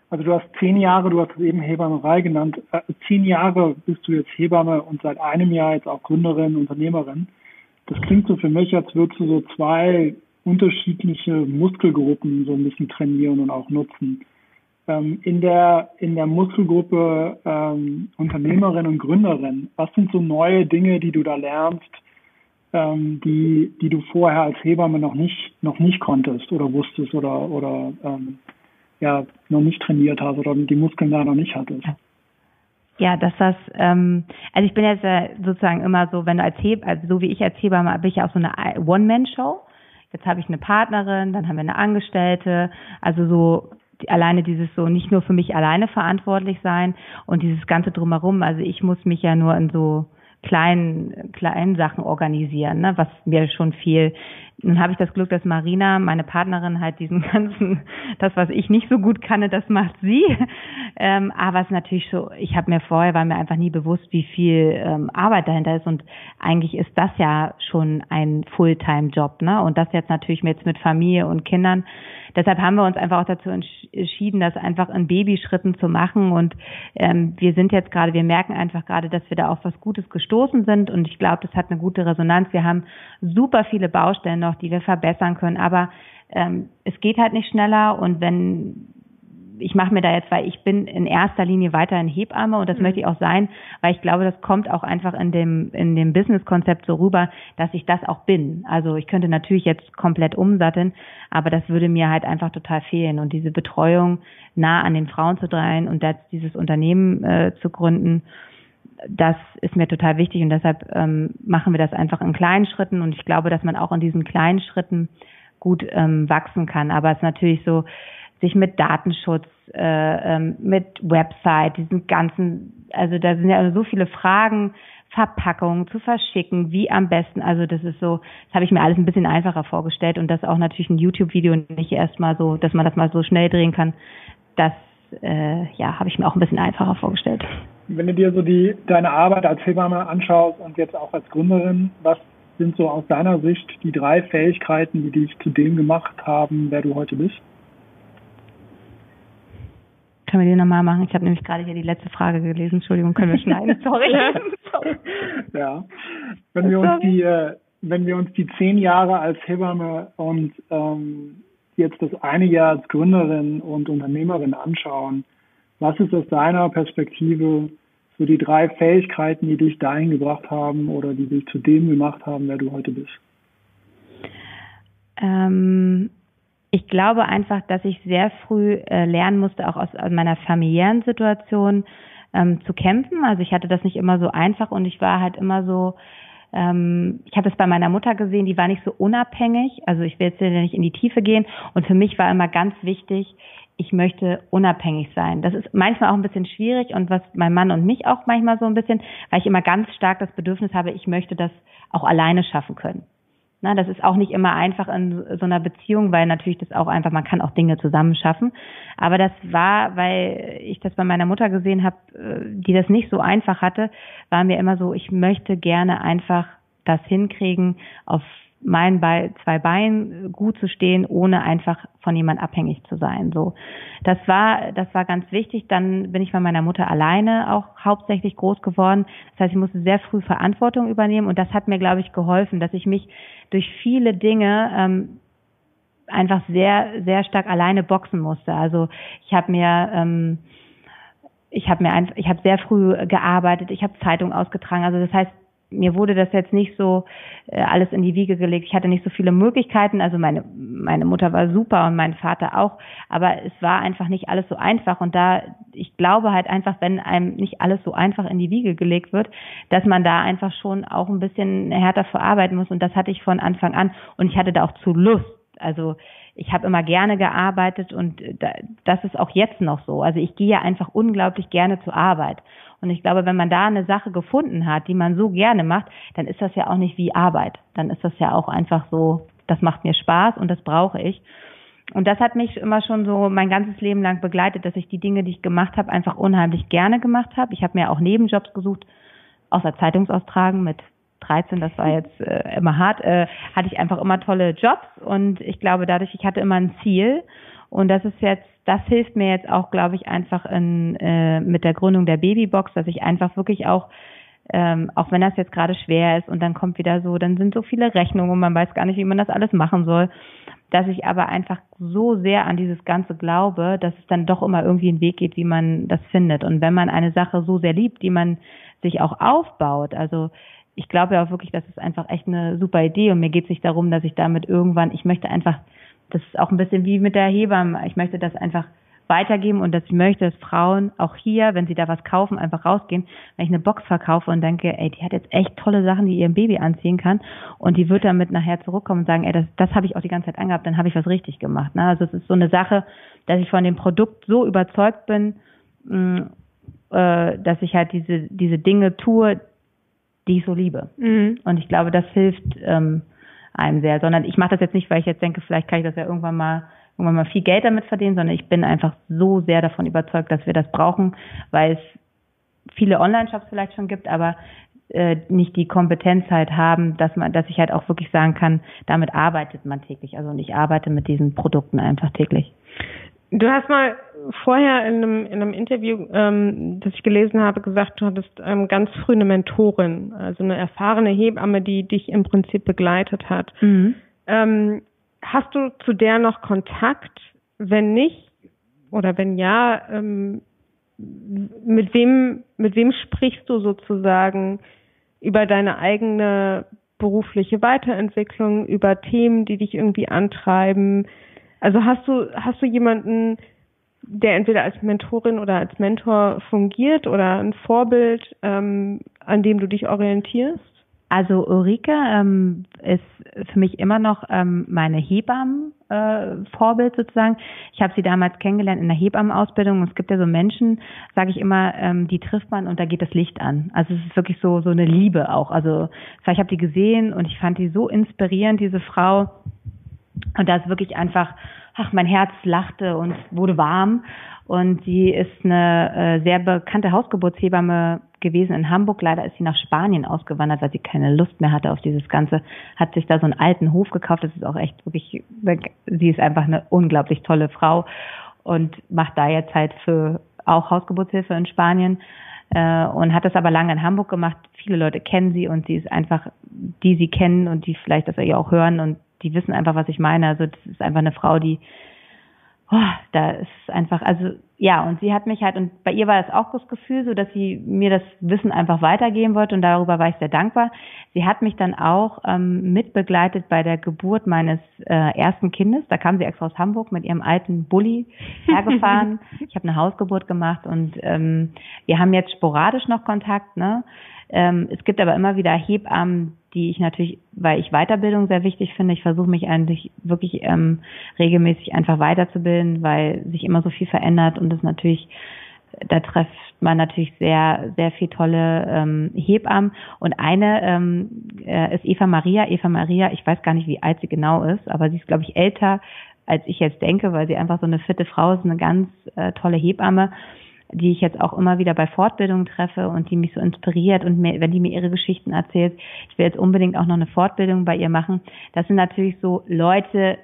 Also du hast zehn Jahre, du hast es eben Hebammerei genannt, äh, zehn Jahre bist du jetzt Hebamme und seit einem Jahr jetzt auch Gründerin, Unternehmerin. Das klingt so für mich, als würdest du so zwei unterschiedliche Muskelgruppen so ein bisschen trainieren und auch nutzen. Ähm, in der in der Muskelgruppe ähm, Unternehmerin und Gründerin, was sind so neue Dinge, die du da lernst, ähm, die die du vorher als Hebamme noch nicht noch nicht konntest oder wusstest oder oder ähm, ja noch nicht trainiert hast oder die Muskeln da noch nicht hattest? Ja, dass das, ähm, also ich bin jetzt äh, sozusagen immer so, wenn du als Heb, also so wie ich als Hebamme, bin ich auch so eine One-Man-Show. Jetzt habe ich eine Partnerin, dann haben wir eine Angestellte, also so die, alleine dieses so nicht nur für mich alleine verantwortlich sein und dieses ganze drumherum. Also ich muss mich ja nur in so kleinen, kleinen Sachen organisieren, ne, was mir schon viel. Nun habe ich das Glück, dass Marina, meine Partnerin, halt diesen ganzen, das, was ich nicht so gut kann, das macht sie. Ähm, aber es ist natürlich so, ich habe mir vorher, war mir einfach nie bewusst, wie viel ähm, Arbeit dahinter ist. Und eigentlich ist das ja schon ein Fulltime-Job, ne? Und das jetzt natürlich jetzt mit Familie und Kindern deshalb haben wir uns einfach auch dazu entschieden, das einfach in Babyschritten zu machen. Und ähm, wir sind jetzt gerade, wir merken einfach gerade, dass wir da auf was Gutes gestoßen sind. Und ich glaube, das hat eine gute Resonanz. Wir haben super viele Baustellen noch, die wir verbessern können. Aber ähm, es geht halt nicht schneller. Und wenn ich mache mir da jetzt, weil ich bin in erster Linie weiterhin Hebamme und das mhm. möchte ich auch sein, weil ich glaube, das kommt auch einfach in dem in dem Business-Konzept so rüber, dass ich das auch bin. Also ich könnte natürlich jetzt komplett umsatteln, aber das würde mir halt einfach total fehlen und diese Betreuung nah an den Frauen zu drehen und das, dieses Unternehmen äh, zu gründen, das ist mir total wichtig und deshalb ähm, machen wir das einfach in kleinen Schritten und ich glaube, dass man auch in diesen kleinen Schritten gut ähm, wachsen kann. Aber es ist natürlich so, sich mit Datenschutz, äh, ähm, mit Website, diesen ganzen, also da sind ja so viele Fragen, Verpackungen zu verschicken, wie am besten. Also das ist so, das habe ich mir alles ein bisschen einfacher vorgestellt und das auch natürlich ein YouTube-Video nicht erstmal so, dass man das mal so schnell drehen kann. Das äh, ja, habe ich mir auch ein bisschen einfacher vorgestellt. Wenn du dir so die deine Arbeit als Hebamme anschaust und jetzt auch als Gründerin, was sind so aus deiner Sicht die drei Fähigkeiten, die dich zu dem gemacht haben, wer du heute bist? Können wir die nochmal machen? Ich habe nämlich gerade hier die letzte Frage gelesen. Entschuldigung, können wir schneiden? Sorry. ja. Wenn wir uns die, äh, wenn wir uns die zehn Jahre als Hebamme und ähm, jetzt das eine Jahr als Gründerin und Unternehmerin anschauen, was ist aus deiner Perspektive so die drei Fähigkeiten, die dich dahin gebracht haben oder die dich zu dem gemacht haben, wer du heute bist? Ähm, ich glaube einfach, dass ich sehr früh äh, lernen musste, auch aus, aus meiner familiären Situation ähm, zu kämpfen. Also ich hatte das nicht immer so einfach und ich war halt immer so, ähm, ich habe es bei meiner Mutter gesehen, die war nicht so unabhängig. Also ich will jetzt nicht in die Tiefe gehen. Und für mich war immer ganz wichtig, ich möchte unabhängig sein. Das ist manchmal auch ein bisschen schwierig und was mein Mann und mich auch manchmal so ein bisschen, weil ich immer ganz stark das Bedürfnis habe, ich möchte das auch alleine schaffen können. Na, das ist auch nicht immer einfach in so einer Beziehung, weil natürlich das auch einfach, man kann auch Dinge zusammen schaffen. Aber das war, weil ich das bei meiner Mutter gesehen habe, äh, die das nicht so einfach hatte, war mir immer so, ich möchte gerne einfach das hinkriegen, auf meinen Be zwei Beinen gut zu stehen, ohne einfach von jemand abhängig zu sein. So, das war das war ganz wichtig. Dann bin ich bei meiner Mutter alleine auch hauptsächlich groß geworden. Das heißt, ich musste sehr früh Verantwortung übernehmen und das hat mir, glaube ich, geholfen, dass ich mich durch viele Dinge ähm, einfach sehr sehr stark alleine boxen musste. Also ich habe mir ähm, ich habe mir einfach, ich habe sehr früh gearbeitet, ich habe Zeitung ausgetragen. Also das heißt, mir wurde das jetzt nicht so äh, alles in die Wiege gelegt. Ich hatte nicht so viele Möglichkeiten. Also meine, meine Mutter war super und mein Vater auch. Aber es war einfach nicht alles so einfach. Und da, ich glaube halt einfach, wenn einem nicht alles so einfach in die Wiege gelegt wird, dass man da einfach schon auch ein bisschen härter verarbeiten muss. Und das hatte ich von Anfang an. Und ich hatte da auch zu Lust. Also ich habe immer gerne gearbeitet und das ist auch jetzt noch so. Also ich gehe einfach unglaublich gerne zur Arbeit. Und ich glaube, wenn man da eine Sache gefunden hat, die man so gerne macht, dann ist das ja auch nicht wie Arbeit. Dann ist das ja auch einfach so, das macht mir Spaß und das brauche ich. Und das hat mich immer schon so mein ganzes Leben lang begleitet, dass ich die Dinge, die ich gemacht habe, einfach unheimlich gerne gemacht habe. Ich habe mir auch Nebenjobs gesucht, außer Zeitungsaustragen mit 13, das war jetzt äh, immer hart, äh, hatte ich einfach immer tolle Jobs und ich glaube dadurch, ich hatte immer ein Ziel und das ist jetzt, das hilft mir jetzt auch, glaube ich, einfach in, äh, mit der Gründung der Babybox, dass ich einfach wirklich auch ähm, auch wenn das jetzt gerade schwer ist und dann kommt wieder so, dann sind so viele Rechnungen und man weiß gar nicht, wie man das alles machen soll, dass ich aber einfach so sehr an dieses Ganze glaube, dass es dann doch immer irgendwie einen Weg geht, wie man das findet. Und wenn man eine Sache so sehr liebt, die man sich auch aufbaut, also ich glaube ja auch wirklich, das ist einfach echt eine super Idee und mir geht es nicht darum, dass ich damit irgendwann, ich möchte einfach, das ist auch ein bisschen wie mit der Hebamme, ich möchte das einfach weitergeben und dass ich möchte, dass Frauen auch hier, wenn sie da was kaufen, einfach rausgehen, wenn ich eine Box verkaufe und denke, ey, die hat jetzt echt tolle Sachen, die ihrem Baby anziehen kann und die wird damit nachher zurückkommen und sagen, ey, das, das habe ich auch die ganze Zeit angehabt, dann habe ich was richtig gemacht. Ne? Also es ist so eine Sache, dass ich von dem Produkt so überzeugt bin, mh, mm, äh, dass ich halt diese, diese Dinge tue, die ich so liebe. Mhm. Und ich glaube, das hilft ähm, einem sehr. Sondern ich mache das jetzt nicht, weil ich jetzt denke, vielleicht kann ich das ja irgendwann mal irgendwann mal viel Geld damit verdienen, sondern ich bin einfach so sehr davon überzeugt, dass wir das brauchen, weil es viele Online-Shops vielleicht schon gibt, aber äh, nicht die Kompetenz halt haben, dass man, dass ich halt auch wirklich sagen kann, damit arbeitet man täglich. Also und ich arbeite mit diesen Produkten einfach täglich. Du hast mal vorher in einem, in einem Interview, ähm, das ich gelesen habe, gesagt, du hattest ähm, ganz früh eine Mentorin, also eine erfahrene Hebamme, die dich im Prinzip begleitet hat. Mhm. Ähm, hast du zu der noch Kontakt? Wenn nicht oder wenn ja, ähm, mit wem mit wem sprichst du sozusagen über deine eigene berufliche Weiterentwicklung, über Themen, die dich irgendwie antreiben? Also hast du, hast du jemanden, der entweder als Mentorin oder als Mentor fungiert oder ein Vorbild, ähm, an dem du dich orientierst? Also Ulrike ähm, ist für mich immer noch ähm, meine Hebammen äh, Vorbild sozusagen. Ich habe sie damals kennengelernt in der Hebammenausbildung. Es gibt ja so Menschen, sage ich immer, ähm, die trifft man und da geht das Licht an. Also es ist wirklich so so eine Liebe auch. Also ich habe die gesehen und ich fand die so inspirierend, diese Frau. Und da ist wirklich einfach, ach, mein Herz lachte und wurde warm. Und sie ist eine äh, sehr bekannte Hausgeburtshebamme gewesen in Hamburg. Leider ist sie nach Spanien ausgewandert, weil sie keine Lust mehr hatte auf dieses Ganze. Hat sich da so einen alten Hof gekauft. Das ist auch echt wirklich, sie ist einfach eine unglaublich tolle Frau und macht da jetzt halt für auch Hausgeburtshilfe in Spanien äh, und hat das aber lange in Hamburg gemacht. Viele Leute kennen sie und sie ist einfach, die sie kennen und die vielleicht das ja auch hören und die wissen einfach, was ich meine. Also das ist einfach eine Frau, die oh, da ist einfach, also ja, und sie hat mich halt, und bei ihr war das auch das Gefühl, so dass sie mir das Wissen einfach weitergeben wollte und darüber war ich sehr dankbar. Sie hat mich dann auch ähm, mitbegleitet bei der Geburt meines äh, ersten Kindes. Da kam sie extra aus Hamburg mit ihrem alten Bulli hergefahren. ich habe eine Hausgeburt gemacht und ähm, wir haben jetzt sporadisch noch Kontakt, ne? Ähm, es gibt aber immer wieder Hebammen, die ich natürlich, weil ich Weiterbildung sehr wichtig finde, ich versuche mich eigentlich wirklich ähm, regelmäßig einfach weiterzubilden, weil sich immer so viel verändert und es natürlich, da trifft man natürlich sehr, sehr viel tolle ähm, Hebammen. Und eine ähm, äh, ist Eva Maria. Eva Maria, ich weiß gar nicht, wie alt sie genau ist, aber sie ist, glaube ich, älter, als ich jetzt denke, weil sie einfach so eine fitte Frau ist, eine ganz äh, tolle Hebamme die ich jetzt auch immer wieder bei Fortbildungen treffe und die mich so inspiriert und mir, wenn die mir ihre Geschichten erzählt, ich will jetzt unbedingt auch noch eine Fortbildung bei ihr machen. Das sind natürlich so Leute,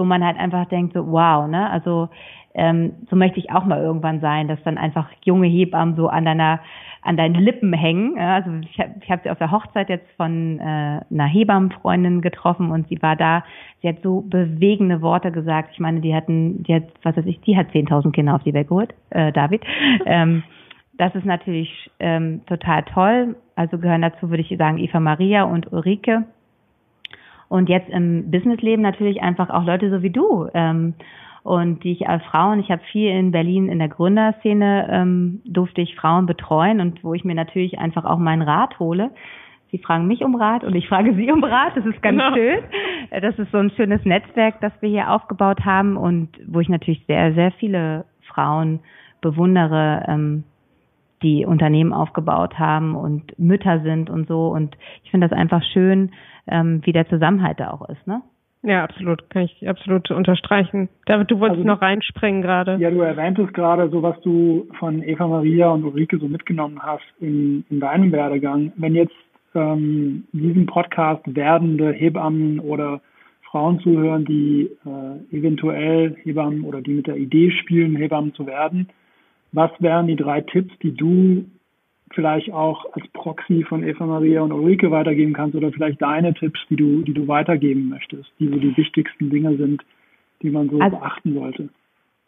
wo man halt einfach denkt, so wow, ne? Also ähm, so möchte ich auch mal irgendwann sein, dass dann einfach junge Hebammen so an deiner an deinen Lippen hängen. Also ich habe ich hab sie auf der Hochzeit jetzt von äh, einer Hebammenfreundin getroffen und sie war da. Sie hat so bewegende Worte gesagt. Ich meine, die hatten, die hat, was weiß ich, die hat 10.000 Kinder auf die Welt geholt, äh, David. ähm, das ist natürlich ähm, total toll. Also gehören dazu, würde ich sagen, Eva Maria und Ulrike. Und jetzt im Businessleben natürlich einfach auch Leute so wie du. Ähm, und die ich als Frauen, ich habe viel in Berlin in der Gründerszene, ähm, durfte ich Frauen betreuen und wo ich mir natürlich einfach auch meinen Rat hole. Sie fragen mich um Rat und ich frage Sie um Rat. Das ist ganz genau. schön. Das ist so ein schönes Netzwerk, das wir hier aufgebaut haben und wo ich natürlich sehr, sehr viele Frauen bewundere, ähm, die Unternehmen aufgebaut haben und Mütter sind und so. Und ich finde das einfach schön, ähm, wie der Zusammenhalt da auch ist. Ne? Ja, absolut. Kann ich absolut unterstreichen. David, du wolltest also, noch reinspringen gerade. Ja, du erwähntest gerade so, was du von Eva Maria und Ulrike so mitgenommen hast in, in deinem Werdegang. Wenn jetzt ähm, diesem Podcast werdende Hebammen oder Frauen zuhören, die äh, eventuell Hebammen oder die mit der Idee spielen, Hebammen zu werden, was wären die drei Tipps, die du vielleicht auch als Proxy von Eva Maria und Ulrike weitergeben kannst oder vielleicht deine Tipps, die du, die du weitergeben möchtest, die so die wichtigsten Dinge sind, die man so also, beachten sollte.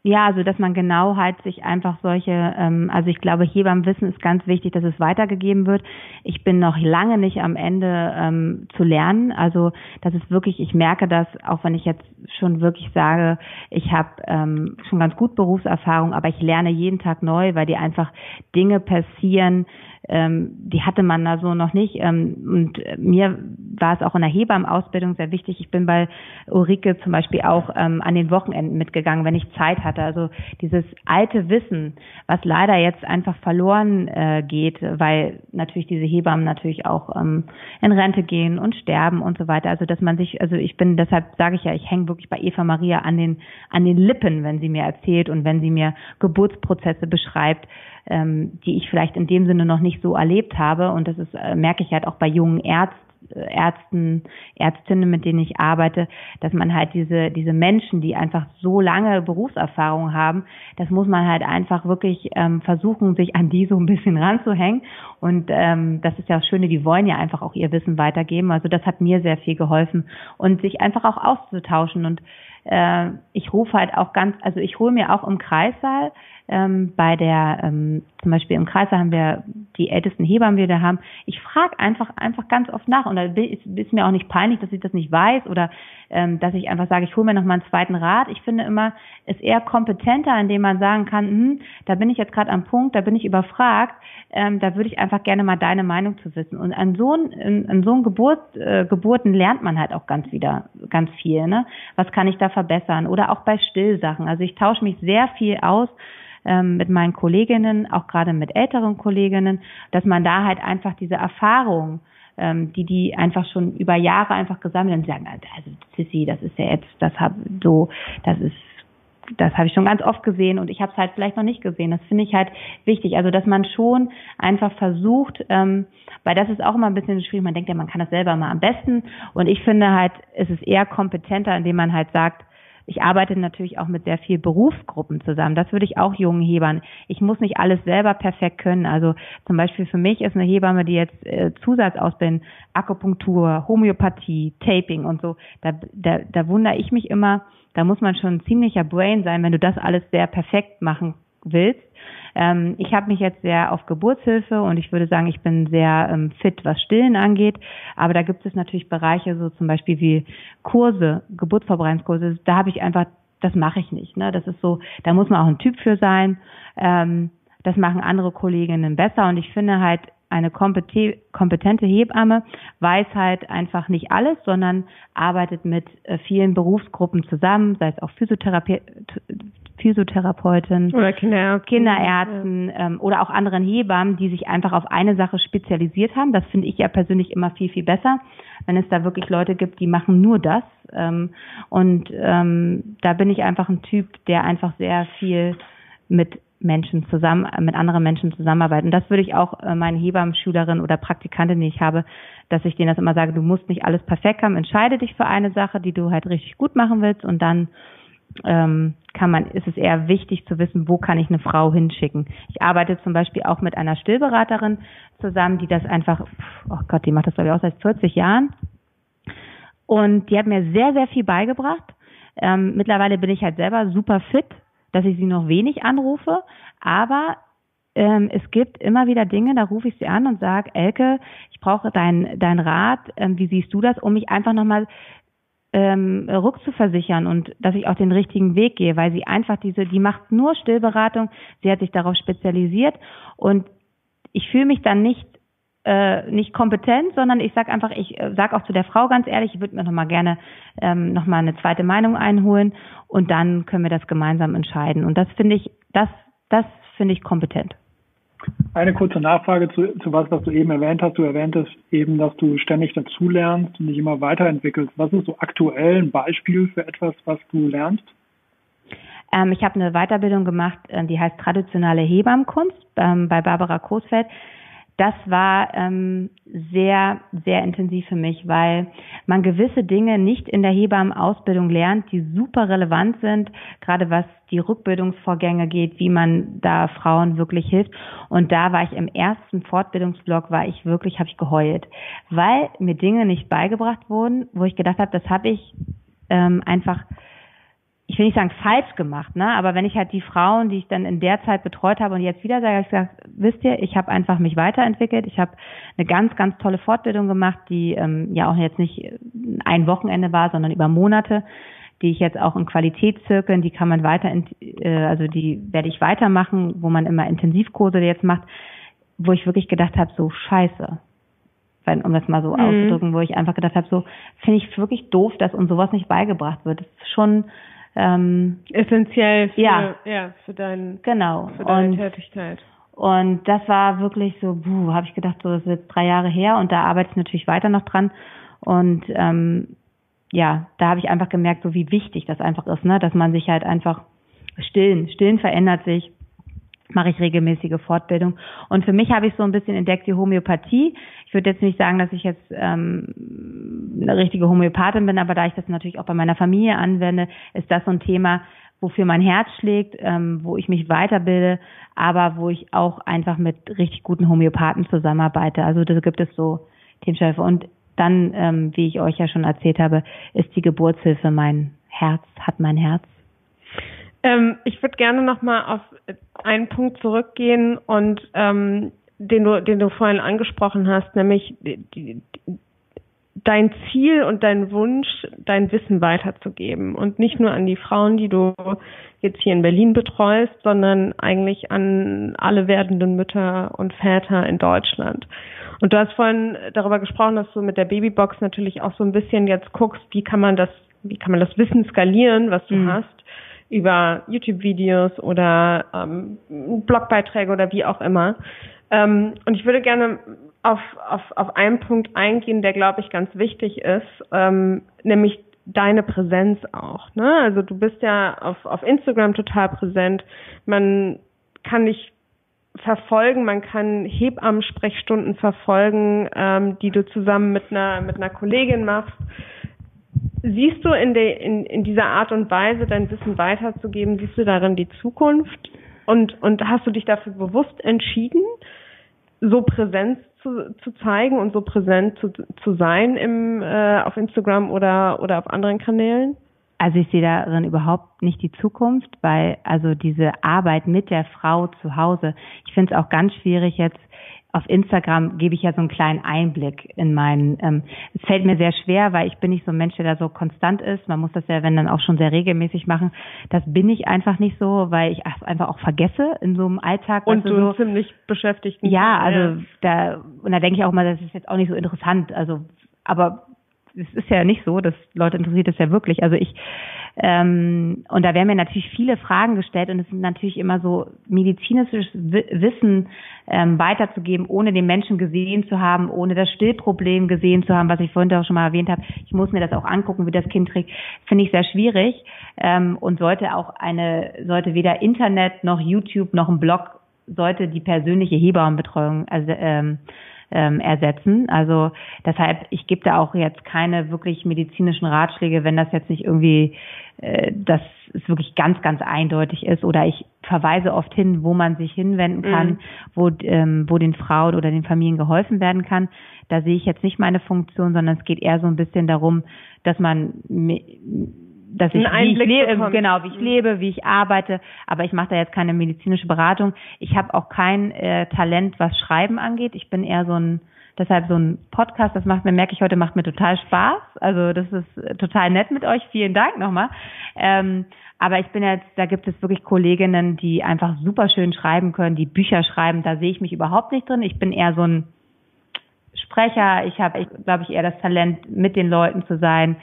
Ja, also dass man genau halt sich einfach solche, ähm, also ich glaube, hier beim Wissen ist ganz wichtig, dass es weitergegeben wird. Ich bin noch lange nicht am Ende ähm, zu lernen. Also das ist wirklich, ich merke das, auch wenn ich jetzt schon wirklich sage, ich habe ähm, schon ganz gut Berufserfahrung, aber ich lerne jeden Tag neu, weil die einfach Dinge passieren, ähm, die hatte man da so noch nicht. Ähm, und mir war es auch in der Hebammenausbildung sehr wichtig. Ich bin bei Ulrike zum Beispiel auch ähm, an den Wochenenden mitgegangen, wenn ich Zeit hatte. Also dieses alte Wissen, was leider jetzt einfach verloren äh, geht, weil natürlich diese Hebammen natürlich auch ähm, in Rente gehen und sterben und so weiter. Also dass man sich, also ich bin, deshalb sage ich ja, ich hänge wirklich bei Eva Maria an den an den Lippen, wenn sie mir erzählt und wenn sie mir Geburtsprozesse beschreibt ähm, die ich vielleicht in dem Sinne noch nicht so erlebt habe. Und das ist, äh, merke ich halt auch bei jungen Ärzten. Ärzten, Ärztinnen, mit denen ich arbeite, dass man halt diese, diese Menschen, die einfach so lange Berufserfahrung haben, das muss man halt einfach wirklich ähm, versuchen, sich an die so ein bisschen ranzuhängen. Und ähm, das ist ja das Schöne, die wollen ja einfach auch ihr Wissen weitergeben. Also das hat mir sehr viel geholfen und sich einfach auch auszutauschen. Und äh, ich rufe halt auch ganz, also ich hole mir auch im Kreissaal ähm, bei der, ähm, zum Beispiel im Kreis haben wir die ältesten Hebammen, die wir da haben. Ich frage einfach, einfach ganz oft nach und da ist, ist mir auch nicht peinlich, dass ich das nicht weiß oder ähm, dass ich einfach sage, ich hole mir noch mal einen zweiten Rat. Ich finde immer, ist eher kompetenter, indem man sagen kann, hm, da bin ich jetzt gerade am Punkt, da bin ich überfragt, ähm, da würde ich einfach gerne mal deine Meinung zu wissen. Und an so, ein, an so Geburt, äh, Geburten lernt man halt auch ganz wieder, ganz viel. Ne? Was kann ich da verbessern? Oder auch bei Stillsachen. Also ich tausche mich sehr viel aus ähm, mit meinen Kolleginnen, auch gerade mit älteren Kolleginnen, dass man da halt einfach diese Erfahrung ähm, die die einfach schon über Jahre einfach gesammelt und sagen, also Sissi, das ist ja jetzt, das hab so, das ist das habe ich schon ganz oft gesehen und ich habe es halt vielleicht noch nicht gesehen. Das finde ich halt wichtig. Also dass man schon einfach versucht, ähm, weil das ist auch immer ein bisschen schwierig. Man denkt ja, man kann das selber mal am besten. Und ich finde halt, es ist eher kompetenter, indem man halt sagt, ich arbeite natürlich auch mit sehr viel Berufsgruppen zusammen. Das würde ich auch jungen Hebern. Ich muss nicht alles selber perfekt können. Also zum Beispiel für mich ist eine Hebamme, die jetzt äh, Zusatzausbildung, Akupunktur, Homöopathie, Taping und so. Da, da, da wundere ich mich immer. Da muss man schon ein ziemlicher Brain sein, wenn du das alles sehr perfekt machen willst. Ähm, ich habe mich jetzt sehr auf Geburtshilfe und ich würde sagen, ich bin sehr ähm, fit, was Stillen angeht. Aber da gibt es natürlich Bereiche, so zum Beispiel wie Kurse, Geburtsvorbereitungskurse. Da habe ich einfach, das mache ich nicht. Ne? Das ist so, da muss man auch ein Typ für sein. Ähm, das machen andere Kolleginnen besser und ich finde halt, eine kompetente Hebamme weiß halt einfach nicht alles, sondern arbeitet mit äh, vielen Berufsgruppen zusammen, sei es auch Physiotherapie, Physiotherapeutin oder Kinderärzten, Kinderärzten ja. ähm, oder auch anderen Hebammen, die sich einfach auf eine Sache spezialisiert haben. Das finde ich ja persönlich immer viel, viel besser, wenn es da wirklich Leute gibt, die machen nur das. Ähm, und ähm, da bin ich einfach ein Typ, der einfach sehr viel mit Menschen zusammen, mit anderen Menschen zusammenarbeiten. Und das würde ich auch äh, meinen Hebammenschülerinnen oder Praktikantin, die ich habe, dass ich denen das immer sage, du musst nicht alles perfekt haben, entscheide dich für eine Sache, die du halt richtig gut machen willst und dann ähm, kann man, ist es eher wichtig zu wissen, wo kann ich eine Frau hinschicken. Ich arbeite zum Beispiel auch mit einer Stillberaterin zusammen, die das einfach, oh Gott, die macht das glaube ich auch seit 40 Jahren. Und die hat mir sehr, sehr viel beigebracht. Ähm, mittlerweile bin ich halt selber super fit, dass ich sie noch wenig anrufe, aber ähm, es gibt immer wieder Dinge, da rufe ich sie an und sage, Elke, ich brauche deinen dein Rat, ähm, wie siehst du das, um mich einfach nochmal ähm, rückzuversichern und dass ich auch den richtigen Weg gehe, weil sie einfach diese, die macht nur Stillberatung, sie hat sich darauf spezialisiert und ich fühle mich dann nicht äh, nicht kompetent, sondern ich sage einfach, ich äh, sage auch zu der Frau ganz ehrlich, ich würde mir noch mal gerne ähm, noch mal eine zweite Meinung einholen und dann können wir das gemeinsam entscheiden. Und das finde ich, das, das finde ich kompetent. Eine kurze Nachfrage zu, zu was, was du eben erwähnt hast. Du erwähntest eben, dass du ständig dazulernst und dich immer weiterentwickelst. Was ist so aktuell ein Beispiel für etwas, was du lernst? Ähm, ich habe eine Weiterbildung gemacht, äh, die heißt traditionelle Hebammenkunst ähm, bei Barbara Großfeld das war ähm, sehr, sehr intensiv für mich, weil man gewisse Dinge nicht in der Hebammenausbildung lernt, die super relevant sind, gerade was die Rückbildungsvorgänge geht, wie man da Frauen wirklich hilft. Und da war ich im ersten Fortbildungsblock, war ich wirklich, habe ich geheult, weil mir Dinge nicht beigebracht wurden, wo ich gedacht habe, das habe ich ähm, einfach ich will nicht sagen falsch gemacht, ne? Aber wenn ich halt die Frauen, die ich dann in der Zeit betreut habe und jetzt wieder sage, ich sage, wisst ihr, ich habe einfach mich weiterentwickelt. Ich habe eine ganz, ganz tolle Fortbildung gemacht, die ähm, ja auch jetzt nicht ein Wochenende war, sondern über Monate, die ich jetzt auch in Qualitätszirkeln, die kann man weiter, äh, also die werde ich weitermachen, wo man immer Intensivkurse jetzt macht, wo ich wirklich gedacht habe, so scheiße, wenn, um das mal so mhm. auszudrücken, wo ich einfach gedacht habe, so finde ich wirklich doof, dass uns sowas nicht beigebracht wird. Das ist schon ähm, essentiell für, ja. Ja, für, dein, genau. für deine und, Tätigkeit. Und das war wirklich so, buh, habe ich gedacht, so das ist jetzt drei Jahre her und da arbeite ich natürlich weiter noch dran. Und ähm, ja, da habe ich einfach gemerkt, so wie wichtig das einfach ist, ne, dass man sich halt einfach stillen, stillen verändert sich mache ich regelmäßige Fortbildung. Und für mich habe ich so ein bisschen entdeckt die Homöopathie. Ich würde jetzt nicht sagen, dass ich jetzt ähm, eine richtige Homöopathin bin, aber da ich das natürlich auch bei meiner Familie anwende, ist das so ein Thema, wofür mein Herz schlägt, ähm, wo ich mich weiterbilde, aber wo ich auch einfach mit richtig guten Homöopathen zusammenarbeite. Also da gibt es so Themenschärfe. Und dann, ähm, wie ich euch ja schon erzählt habe, ist die Geburtshilfe mein Herz, hat mein Herz. Ähm, ich würde gerne nochmal auf einen Punkt zurückgehen und ähm, den du, den du vorhin angesprochen hast, nämlich die, die, dein Ziel und dein Wunsch, dein Wissen weiterzugeben und nicht nur an die Frauen, die du jetzt hier in Berlin betreust, sondern eigentlich an alle werdenden Mütter und Väter in Deutschland. Und du hast vorhin darüber gesprochen, dass du mit der Babybox natürlich auch so ein bisschen jetzt guckst, wie kann man das, wie kann man das Wissen skalieren, was du mhm. hast über YouTube-Videos oder ähm, Blogbeiträge oder wie auch immer. Ähm, und ich würde gerne auf, auf, auf einen Punkt eingehen, der, glaube ich, ganz wichtig ist, ähm, nämlich deine Präsenz auch. Ne? Also du bist ja auf, auf Instagram total präsent. Man kann dich verfolgen, man kann Hebammen-Sprechstunden verfolgen, ähm, die du zusammen mit einer, mit einer Kollegin machst. Siehst du in, der, in, in dieser Art und Weise, dein Wissen weiterzugeben, siehst du darin die Zukunft? Und, und hast du dich dafür bewusst entschieden, so Präsenz zu, zu zeigen und so präsent zu, zu sein im, äh, auf Instagram oder, oder auf anderen Kanälen? Also ich sehe darin überhaupt nicht die Zukunft, weil also diese Arbeit mit der Frau zu Hause, ich finde es auch ganz schwierig jetzt auf Instagram gebe ich ja so einen kleinen Einblick in meinen. Ähm, es fällt mir sehr schwer, weil ich bin nicht so ein Mensch, der da so konstant ist. Man muss das ja, wenn dann auch schon sehr regelmäßig machen. Das bin ich einfach nicht so, weil ich einfach auch vergesse in so einem Alltag. Und du so, ziemlich beschäftigt. Ja, also ja. da und da denke ich auch mal, das ist jetzt auch nicht so interessant. Also, aber es ist ja nicht so, dass Leute interessiert es ja wirklich. Also ich ähm, und da werden mir natürlich viele Fragen gestellt und es sind natürlich immer so medizinisches Wissen ähm, weiterzugeben, ohne den Menschen gesehen zu haben, ohne das Stillproblem gesehen zu haben, was ich vorhin auch schon mal erwähnt habe. Ich muss mir das auch angucken, wie das Kind trägt. Finde ich sehr schwierig ähm, und sollte auch eine, sollte weder Internet noch YouTube noch ein Blog sollte die persönliche Hebammenbetreuung also, ähm, ähm, ersetzen. Also deshalb, ich gebe da auch jetzt keine wirklich medizinischen Ratschläge, wenn das jetzt nicht irgendwie, dass es wirklich ganz, ganz eindeutig ist. Oder ich verweise oft hin, wo man sich hinwenden kann, mhm. wo, ähm, wo den Frauen oder den Familien geholfen werden kann. Da sehe ich jetzt nicht meine Funktion, sondern es geht eher so ein bisschen darum, dass man dass ich, wie ich lebe, genau, wie ich mhm. lebe, wie ich arbeite, aber ich mache da jetzt keine medizinische Beratung. Ich habe auch kein äh, Talent, was Schreiben angeht. Ich bin eher so ein deshalb so ein Podcast, das macht mir, merke ich heute, macht mir total Spaß. Also das ist äh, total nett mit euch. Vielen Dank nochmal. Ähm, aber ich bin jetzt, da gibt es wirklich Kolleginnen, die einfach super schön schreiben können, die Bücher schreiben. Da sehe ich mich überhaupt nicht drin. Ich bin eher so ein Sprecher. Ich habe, glaube ich, eher das Talent, mit den Leuten zu sein.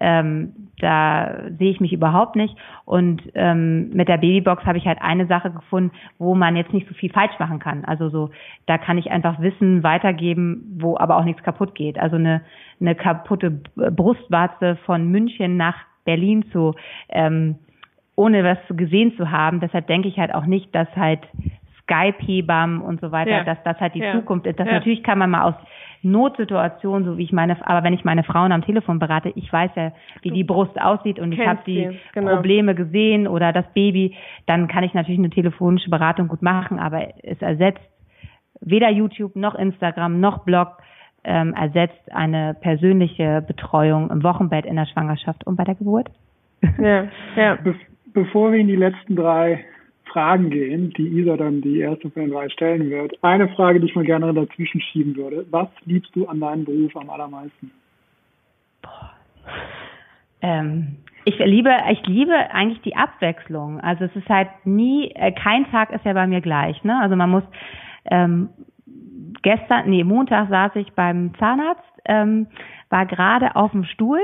Ähm, da sehe ich mich überhaupt nicht. Und ähm, mit der Babybox habe ich halt eine Sache gefunden, wo man jetzt nicht so viel falsch machen kann. Also so, da kann ich einfach Wissen weitergeben, wo aber auch nichts kaputt geht. Also eine, eine kaputte Brustwarze von München nach Berlin zu, ähm, ohne was gesehen zu haben. Deshalb denke ich halt auch nicht, dass halt Skype-Hebammen und so weiter, ja. dass das halt die ja. Zukunft ist. Das ja. natürlich kann man mal aus Notsituation, so wie ich meine, aber wenn ich meine Frauen am Telefon berate, ich weiß ja, wie die Brust aussieht und ich habe die genau. Probleme gesehen oder das Baby, dann kann ich natürlich eine telefonische Beratung gut machen, aber es ersetzt weder YouTube noch Instagram noch Blog ähm, ersetzt eine persönliche Betreuung im Wochenbett in der Schwangerschaft und bei der Geburt. Ja, ja. Be bevor wir in die letzten drei Fragen gehen, die Isa dann die erste von den drei stellen wird. Eine Frage, die ich mal gerne dazwischen schieben würde. Was liebst du an deinem Beruf am allermeisten? Boah. Ähm, ich liebe, ich liebe eigentlich die Abwechslung. Also es ist halt nie, äh, kein Tag ist ja bei mir gleich. Ne? Also man muss ähm, gestern, nee, Montag saß ich beim Zahnarzt, ähm, war gerade auf dem Stuhl,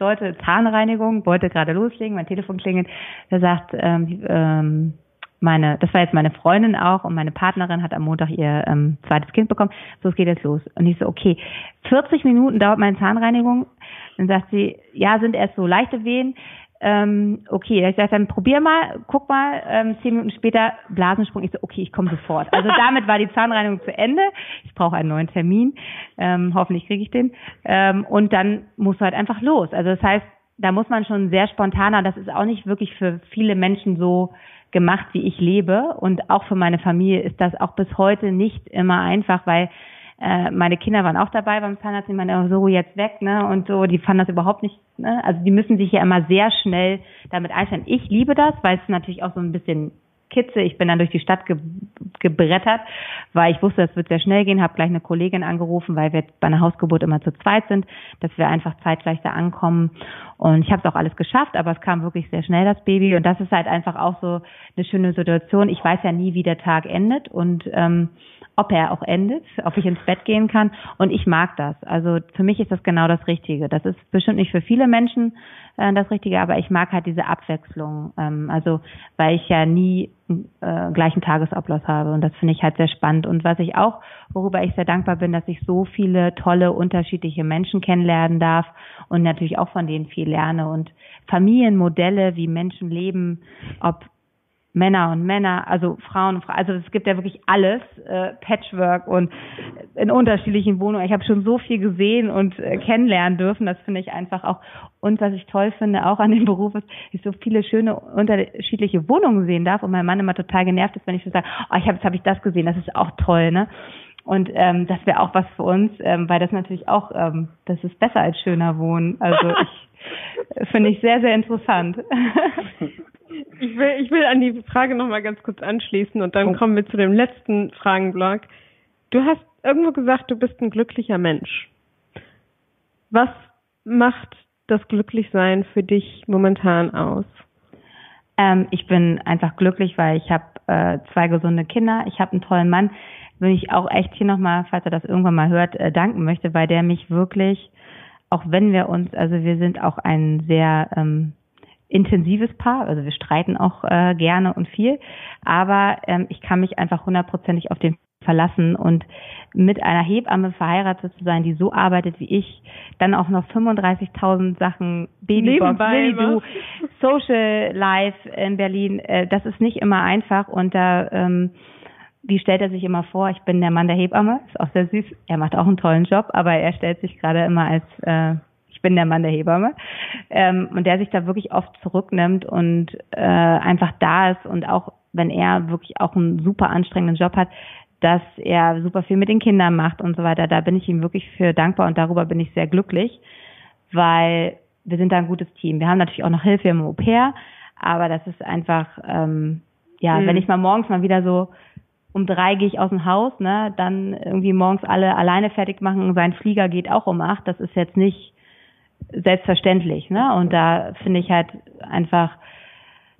sollte Zahnreinigung, wollte gerade loslegen, mein Telefon klingelt, der sagt, ähm, ähm, meine, das war jetzt meine Freundin auch und meine Partnerin hat am Montag ihr ähm, zweites Kind bekommen. So, es geht jetzt los. Und ich so, okay, 40 Minuten dauert meine Zahnreinigung. Dann sagt sie, ja, sind erst so leichte Wehen. Ähm, okay, ich sage dann probier mal, guck mal, ähm, zehn Minuten später Blasensprung. Ich so, okay, ich komme sofort. Also damit war die Zahnreinigung zu Ende. Ich brauche einen neuen Termin. Ähm, hoffentlich kriege ich den. Ähm, und dann musst du halt einfach los. Also das heißt, da muss man schon sehr spontaner. Das ist auch nicht wirklich für viele Menschen so gemacht, wie ich lebe. Und auch für meine Familie ist das auch bis heute nicht immer einfach, weil äh, meine Kinder waren auch dabei beim Zahnarzt, die meinen, oh, so jetzt weg, ne? Und so, die fanden das überhaupt nicht, ne? Also die müssen sich ja immer sehr schnell damit einstellen. Ich liebe das, weil es natürlich auch so ein bisschen Kitze. Ich bin dann durch die Stadt ge gebrettert, weil ich wusste, es wird sehr schnell gehen, habe gleich eine Kollegin angerufen, weil wir bei einer Hausgeburt immer zu zweit sind, dass wir einfach zeitgleich da ankommen. Und ich habe es auch alles geschafft, aber es kam wirklich sehr schnell das Baby. Und das ist halt einfach auch so eine schöne Situation. Ich weiß ja nie, wie der Tag endet und ähm, ob er auch endet, ob ich ins Bett gehen kann. Und ich mag das. Also für mich ist das genau das Richtige. Das ist bestimmt nicht für viele Menschen äh, das Richtige, aber ich mag halt diese Abwechslung. Ähm, also weil ich ja nie äh, gleichen Tagesablauf habe und das finde ich halt sehr spannend. Und was ich auch, worüber ich sehr dankbar bin, dass ich so viele tolle, unterschiedliche Menschen kennenlernen darf und natürlich auch von denen viel lerne und Familienmodelle, wie Menschen leben, ob Männer und Männer, also Frauen und Frauen, also es gibt ja wirklich alles, äh, Patchwork und in unterschiedlichen Wohnungen. Ich habe schon so viel gesehen und äh, kennenlernen dürfen, das finde ich einfach auch. Und was ich toll finde, auch an dem Beruf ist, ich so viele schöne unterschiedliche Wohnungen sehen darf und mein Mann immer total genervt ist, wenn ich so sage, oh, ich habe jetzt habe ich das gesehen, das ist auch toll, ne? Und ähm, das wäre auch was für uns, ähm, weil das natürlich auch, ähm, das ist besser als schöner Wohnen. Also ich finde ich sehr, sehr interessant. Ich will, ich will an die Frage nochmal ganz kurz anschließen und dann oh. kommen wir zu dem letzten Fragenblock. Du hast irgendwo gesagt, du bist ein glücklicher Mensch. Was macht das Glücklichsein für dich momentan aus? Ähm, ich bin einfach glücklich, weil ich habe äh, zwei gesunde Kinder, ich habe einen tollen Mann, wenn ich auch echt hier nochmal, falls er das irgendwann mal hört, äh, danken möchte, weil der mich wirklich, auch wenn wir uns, also wir sind auch ein sehr ähm, intensives Paar, also wir streiten auch äh, gerne und viel, aber ähm, ich kann mich einfach hundertprozentig auf den verlassen und mit einer Hebamme verheiratet zu sein, die so arbeitet wie ich, dann auch noch 35.000 Sachen Babybox, Lilly Social Life in Berlin, äh, das ist nicht immer einfach und da ähm, wie stellt er sich immer vor? Ich bin der Mann der Hebamme, ist auch sehr süß. Er macht auch einen tollen Job, aber er stellt sich gerade immer als äh, ich bin der Mann der Hebamme ähm, und der sich da wirklich oft zurücknimmt und äh, einfach da ist und auch wenn er wirklich auch einen super anstrengenden Job hat, dass er super viel mit den Kindern macht und so weiter. Da bin ich ihm wirklich für dankbar und darüber bin ich sehr glücklich, weil wir sind da ein gutes Team. Wir haben natürlich auch noch Hilfe im Au-pair, aber das ist einfach, ähm, ja, mhm. wenn ich mal morgens mal wieder so um drei gehe ich aus dem Haus, ne, dann irgendwie morgens alle alleine fertig machen, sein Flieger geht auch um acht, das ist jetzt nicht selbstverständlich, ne, und da finde ich halt einfach,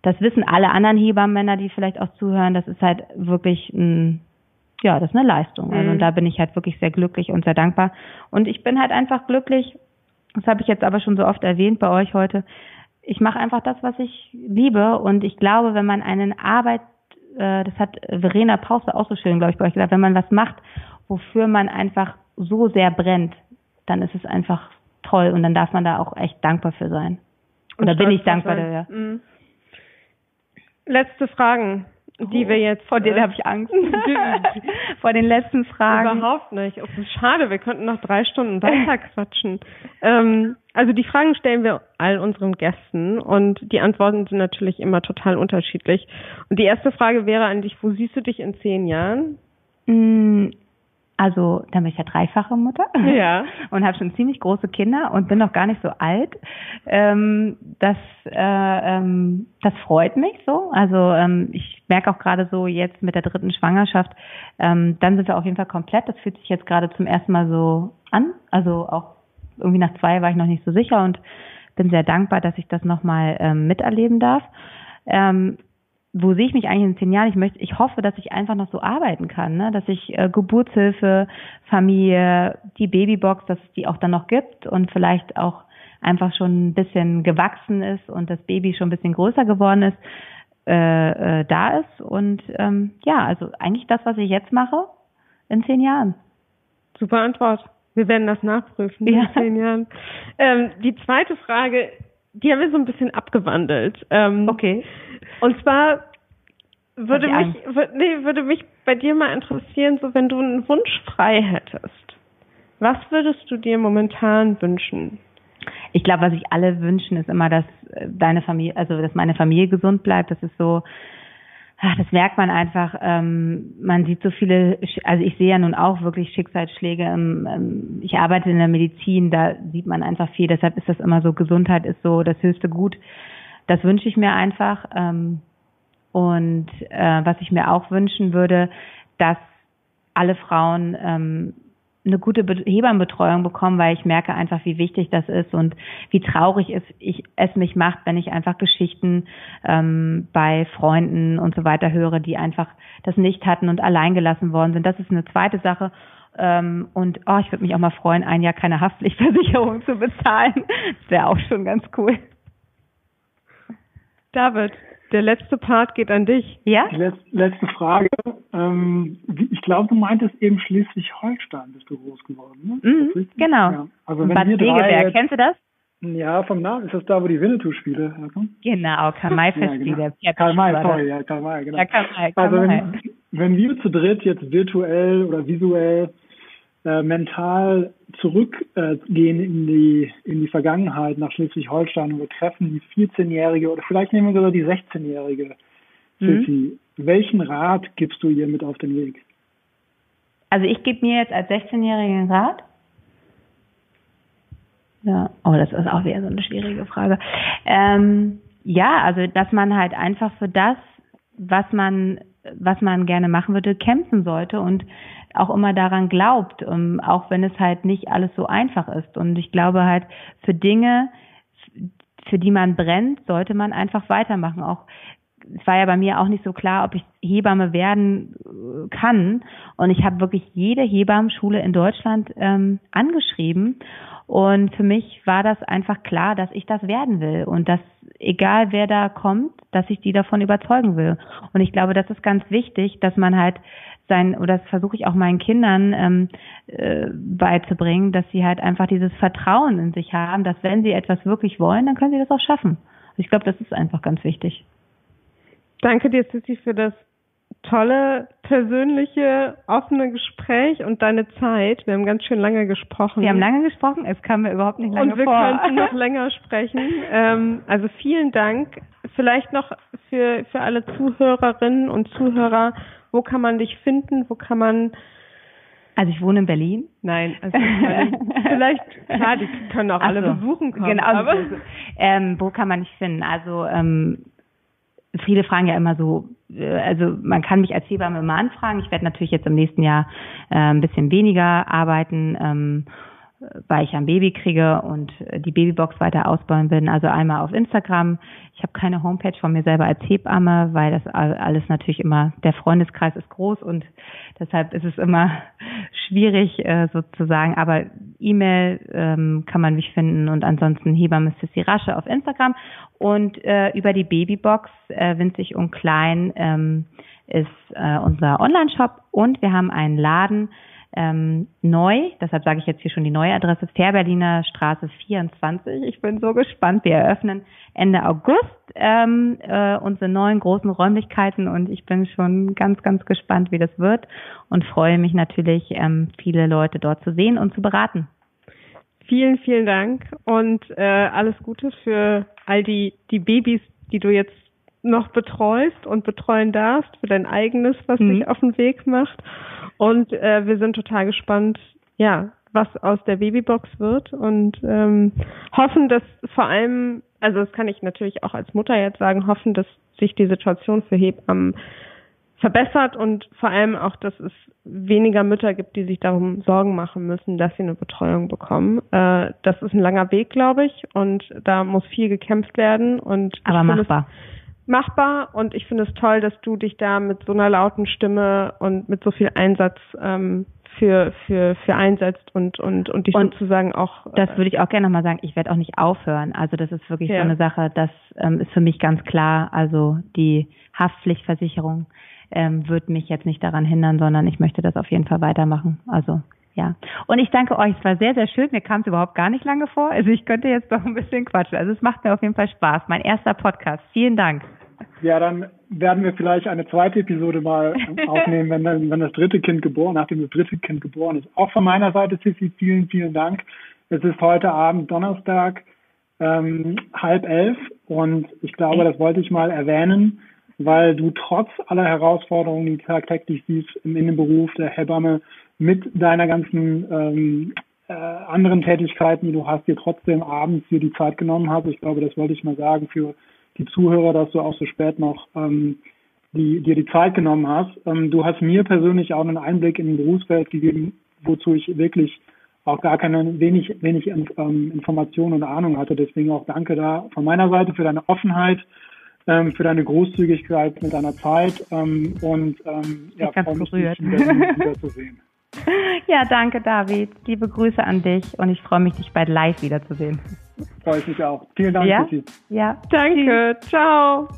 das wissen alle anderen Hebammenmänner, die vielleicht auch zuhören, das ist halt wirklich ein, ja, das ist eine Leistung. Also mhm. da bin ich halt wirklich sehr glücklich und sehr dankbar. Und ich bin halt einfach glücklich, das habe ich jetzt aber schon so oft erwähnt bei euch heute, ich mache einfach das, was ich liebe und ich glaube, wenn man einen Arbeit äh, das hat Verena Pause auch so schön, glaube ich, bei euch gesagt, wenn man was macht, wofür man einfach so sehr brennt, dann ist es einfach toll und dann darf man da auch echt dankbar für sein. Und, da bin ich dankbar dafür. Mhm. Letzte Fragen die wir jetzt. Vor denen habe ich Angst. vor den letzten Fragen. Überhaupt nicht. Oh, schade, wir könnten noch drei Stunden weiter quatschen. Ähm, also die Fragen stellen wir all unseren Gästen und die Antworten sind natürlich immer total unterschiedlich. Und die erste Frage wäre an dich, wo siehst du dich in zehn Jahren? Also, dann bin ich ja dreifache Mutter ja. und habe schon ziemlich große Kinder und bin noch gar nicht so alt. Ähm, das, äh, ähm, das freut mich so. Also ähm, ich merke auch gerade so jetzt mit der dritten Schwangerschaft, ähm, dann sind wir auf jeden Fall komplett. Das fühlt sich jetzt gerade zum ersten Mal so an. Also auch irgendwie nach zwei war ich noch nicht so sicher und bin sehr dankbar, dass ich das nochmal ähm, miterleben darf. Ähm, wo sehe ich mich eigentlich in zehn Jahren? Ich möchte, ich hoffe, dass ich einfach noch so arbeiten kann, ne? dass ich äh, Geburtshilfe, Familie, die Babybox, dass es die auch dann noch gibt und vielleicht auch einfach schon ein bisschen gewachsen ist und das Baby schon ein bisschen größer geworden ist, äh, äh, da ist. Und ähm, ja, also eigentlich das, was ich jetzt mache, in zehn Jahren. Super Antwort. Wir werden das nachprüfen ja. in zehn Jahren. Ähm, die zweite Frage, die haben wir so ein bisschen abgewandelt. Ähm, okay. Und zwar würde mich, nee, würde mich bei dir mal interessieren, so wenn du einen Wunsch frei hättest. Was würdest du dir momentan wünschen? Ich glaube, was sich alle wünschen, ist immer, dass äh, deine Familie, also dass meine Familie gesund bleibt. Das ist so, ach, das merkt man einfach. Ähm, man sieht so viele, also ich sehe ja nun auch wirklich Schicksalsschläge. Ähm, ich arbeite in der Medizin, da sieht man einfach viel. Deshalb ist das immer so, Gesundheit ist so das höchste Gut. Das wünsche ich mir einfach. Ähm, und äh, was ich mir auch wünschen würde, dass alle Frauen ähm, eine gute Be Hebammenbetreuung bekommen, weil ich merke einfach, wie wichtig das ist und wie traurig es, ich, es mich macht, wenn ich einfach Geschichten ähm, bei Freunden und so weiter höre, die einfach das nicht hatten und allein gelassen worden sind. Das ist eine zweite Sache. Ähm, und oh, ich würde mich auch mal freuen, ein Jahr keine Haftpflichtversicherung zu bezahlen. Das wäre auch schon ganz cool. David, der letzte Part geht an dich. Ja? Die letzte, letzte Frage. Ähm, ich glaube, du meintest eben Schleswig-Holstein bist du groß geworden. Ne? Mhm, genau. Ja. Also wenn Bad Segeberg, kennst du das? Ja, vom Namen ist das da, wo die Winnetou-Spiele herkommen? Genau, Karl-May-Festspiele. Ja, genau. Karl-May, sorry, ja, Karl-May, genau. Ja, Karl-May, Karl also wenn, wenn wir zu dritt jetzt virtuell oder visuell äh, mental zurückgehen äh, in die in die Vergangenheit nach Schleswig-Holstein und wir treffen die 14-jährige oder vielleicht nehmen wir sogar die 16-jährige mhm. Welchen Rat gibst du ihr mit auf den Weg? Also ich gebe mir jetzt als 16-jährigen Rat. Ja, oh, das ist auch wieder so eine schwierige Frage. Ähm, ja, also dass man halt einfach für das, was man was man gerne machen würde, kämpfen sollte und auch immer daran glaubt, um, ähm, auch wenn es halt nicht alles so einfach ist. Und ich glaube halt, für Dinge, für die man brennt, sollte man einfach weitermachen. Auch es war ja bei mir auch nicht so klar, ob ich Hebamme werden äh, kann. Und ich habe wirklich jede Hebammenschule in Deutschland ähm, angeschrieben. Und für mich war das einfach klar, dass ich das werden will und dass egal wer da kommt, dass ich die davon überzeugen will. Und ich glaube, das ist ganz wichtig, dass man halt sein, oder das versuche ich auch meinen Kindern ähm, äh, beizubringen, dass sie halt einfach dieses Vertrauen in sich haben, dass wenn sie etwas wirklich wollen, dann können sie das auch schaffen. Ich glaube, das ist einfach ganz wichtig. Danke dir, Sissi, für das tolle, persönliche, offene Gespräch und deine Zeit. Wir haben ganz schön lange gesprochen. Wir haben lange gesprochen, es kam mir überhaupt nicht lange vor. Und wir vor. könnten noch länger sprechen. Ähm, also vielen Dank. Vielleicht noch für, für alle Zuhörerinnen und Zuhörer, wo kann man dich finden? Wo kann man also ich wohne in Berlin. Nein, also vielleicht, klar, die können auch Ach alle so, besuchen kommen. Genau. Aber. Ähm, wo kann man dich finden? Also ähm, viele fragen ja immer so, äh, also man kann mich als Hebamme immer anfragen. Ich werde natürlich jetzt im nächsten Jahr äh, ein bisschen weniger arbeiten, ähm, weil ich ein Baby kriege und die Babybox weiter ausbauen bin. Also einmal auf Instagram. Ich habe keine Homepage von mir selber als Hebamme, weil das alles natürlich immer, der Freundeskreis ist groß und deshalb ist es immer schwierig äh, sozusagen. Aber E-Mail ähm, kann man mich finden und ansonsten Hebamme Sissy Rasche auf Instagram und äh, über die Babybox äh, winzig und klein ähm, ist äh, unser Online-Shop und wir haben einen Laden ähm, neu, deshalb sage ich jetzt hier schon die neue Adresse, Fährberliner Straße 24. Ich bin so gespannt. Wir eröffnen Ende August ähm, äh, unsere neuen großen Räumlichkeiten und ich bin schon ganz, ganz gespannt, wie das wird und freue mich natürlich, ähm, viele Leute dort zu sehen und zu beraten. Vielen, vielen Dank und äh, alles Gute für all die, die Babys, die du jetzt noch betreust und betreuen darfst, für dein eigenes, was mhm. sich auf den Weg macht. Und äh, wir sind total gespannt, ja, was aus der Babybox wird und ähm, hoffen, dass vor allem, also das kann ich natürlich auch als Mutter jetzt sagen, hoffen, dass sich die Situation für Hebammen verbessert und vor allem auch, dass es weniger Mütter gibt, die sich darum Sorgen machen müssen, dass sie eine Betreuung bekommen. Äh, das ist ein langer Weg, glaube ich, und da muss viel gekämpft werden. Und Aber machbar. Machbar und ich finde es toll, dass du dich da mit so einer lauten Stimme und mit so viel Einsatz ähm, für, für, für einsetzt und, und, und dich und sozusagen auch. Das würde ich auch gerne nochmal sagen. Ich werde auch nicht aufhören. Also das ist wirklich ja. so eine Sache, das ähm, ist für mich ganz klar. Also die Haftpflichtversicherung ähm, wird mich jetzt nicht daran hindern, sondern ich möchte das auf jeden Fall weitermachen. Also ja. Und ich danke euch. Es war sehr, sehr schön. Mir kam es überhaupt gar nicht lange vor. Also ich könnte jetzt noch ein bisschen quatschen. Also es macht mir auf jeden Fall Spaß. Mein erster Podcast. Vielen Dank. Ja, dann werden wir vielleicht eine zweite Episode mal aufnehmen, wenn, dann, wenn das dritte Kind geboren, nachdem das dritte Kind geboren ist. Auch von meiner Seite, Sissi, vielen, vielen Dank. Es ist heute Abend Donnerstag, ähm, halb elf und ich glaube, das wollte ich mal erwähnen weil du trotz aller Herausforderungen, die tagtäglich siehst im Innenberuf der Hebamme, mit deiner ganzen ähm, äh, anderen Tätigkeiten, die du hast, dir trotzdem abends hier die Zeit genommen hast. Ich glaube, das wollte ich mal sagen für die Zuhörer, dass du auch so spät noch ähm, die, dir die Zeit genommen hast. Ähm, du hast mir persönlich auch einen Einblick in den Berufsfeld gegeben, wozu ich wirklich auch gar keine wenig wenig ähm, Informationen und Ahnung hatte. Deswegen auch danke da von meiner Seite für deine Offenheit ähm, für deine Großzügigkeit mit deiner Zeit ähm, und ähm, ja, freue mich, dich wiederzusehen. Ja, danke David. Liebe Grüße an dich und ich freue mich, dich bald live wiederzusehen. Freue ich mich auch. Vielen Dank, ja? Ja, danke. Ciao.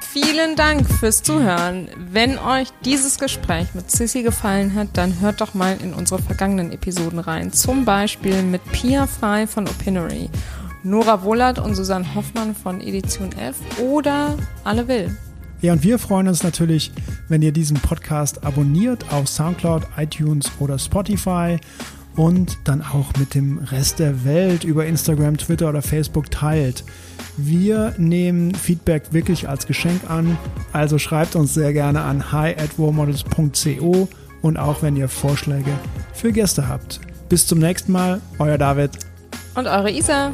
Vielen Dank fürs Zuhören. Wenn euch dieses Gespräch mit Sissy gefallen hat, dann hört doch mal in unsere vergangenen Episoden rein. Zum Beispiel mit Pia Frei von Opinory Nora Wohlert und Susanne Hoffmann von Edition F oder Alle Will. Ja, und wir freuen uns natürlich, wenn ihr diesen Podcast abonniert auf Soundcloud, iTunes oder Spotify und dann auch mit dem Rest der Welt über Instagram, Twitter oder Facebook teilt. Wir nehmen Feedback wirklich als Geschenk an, also schreibt uns sehr gerne an hi at warmodels.co und auch wenn ihr Vorschläge für Gäste habt. Bis zum nächsten Mal, euer David und eure Isa.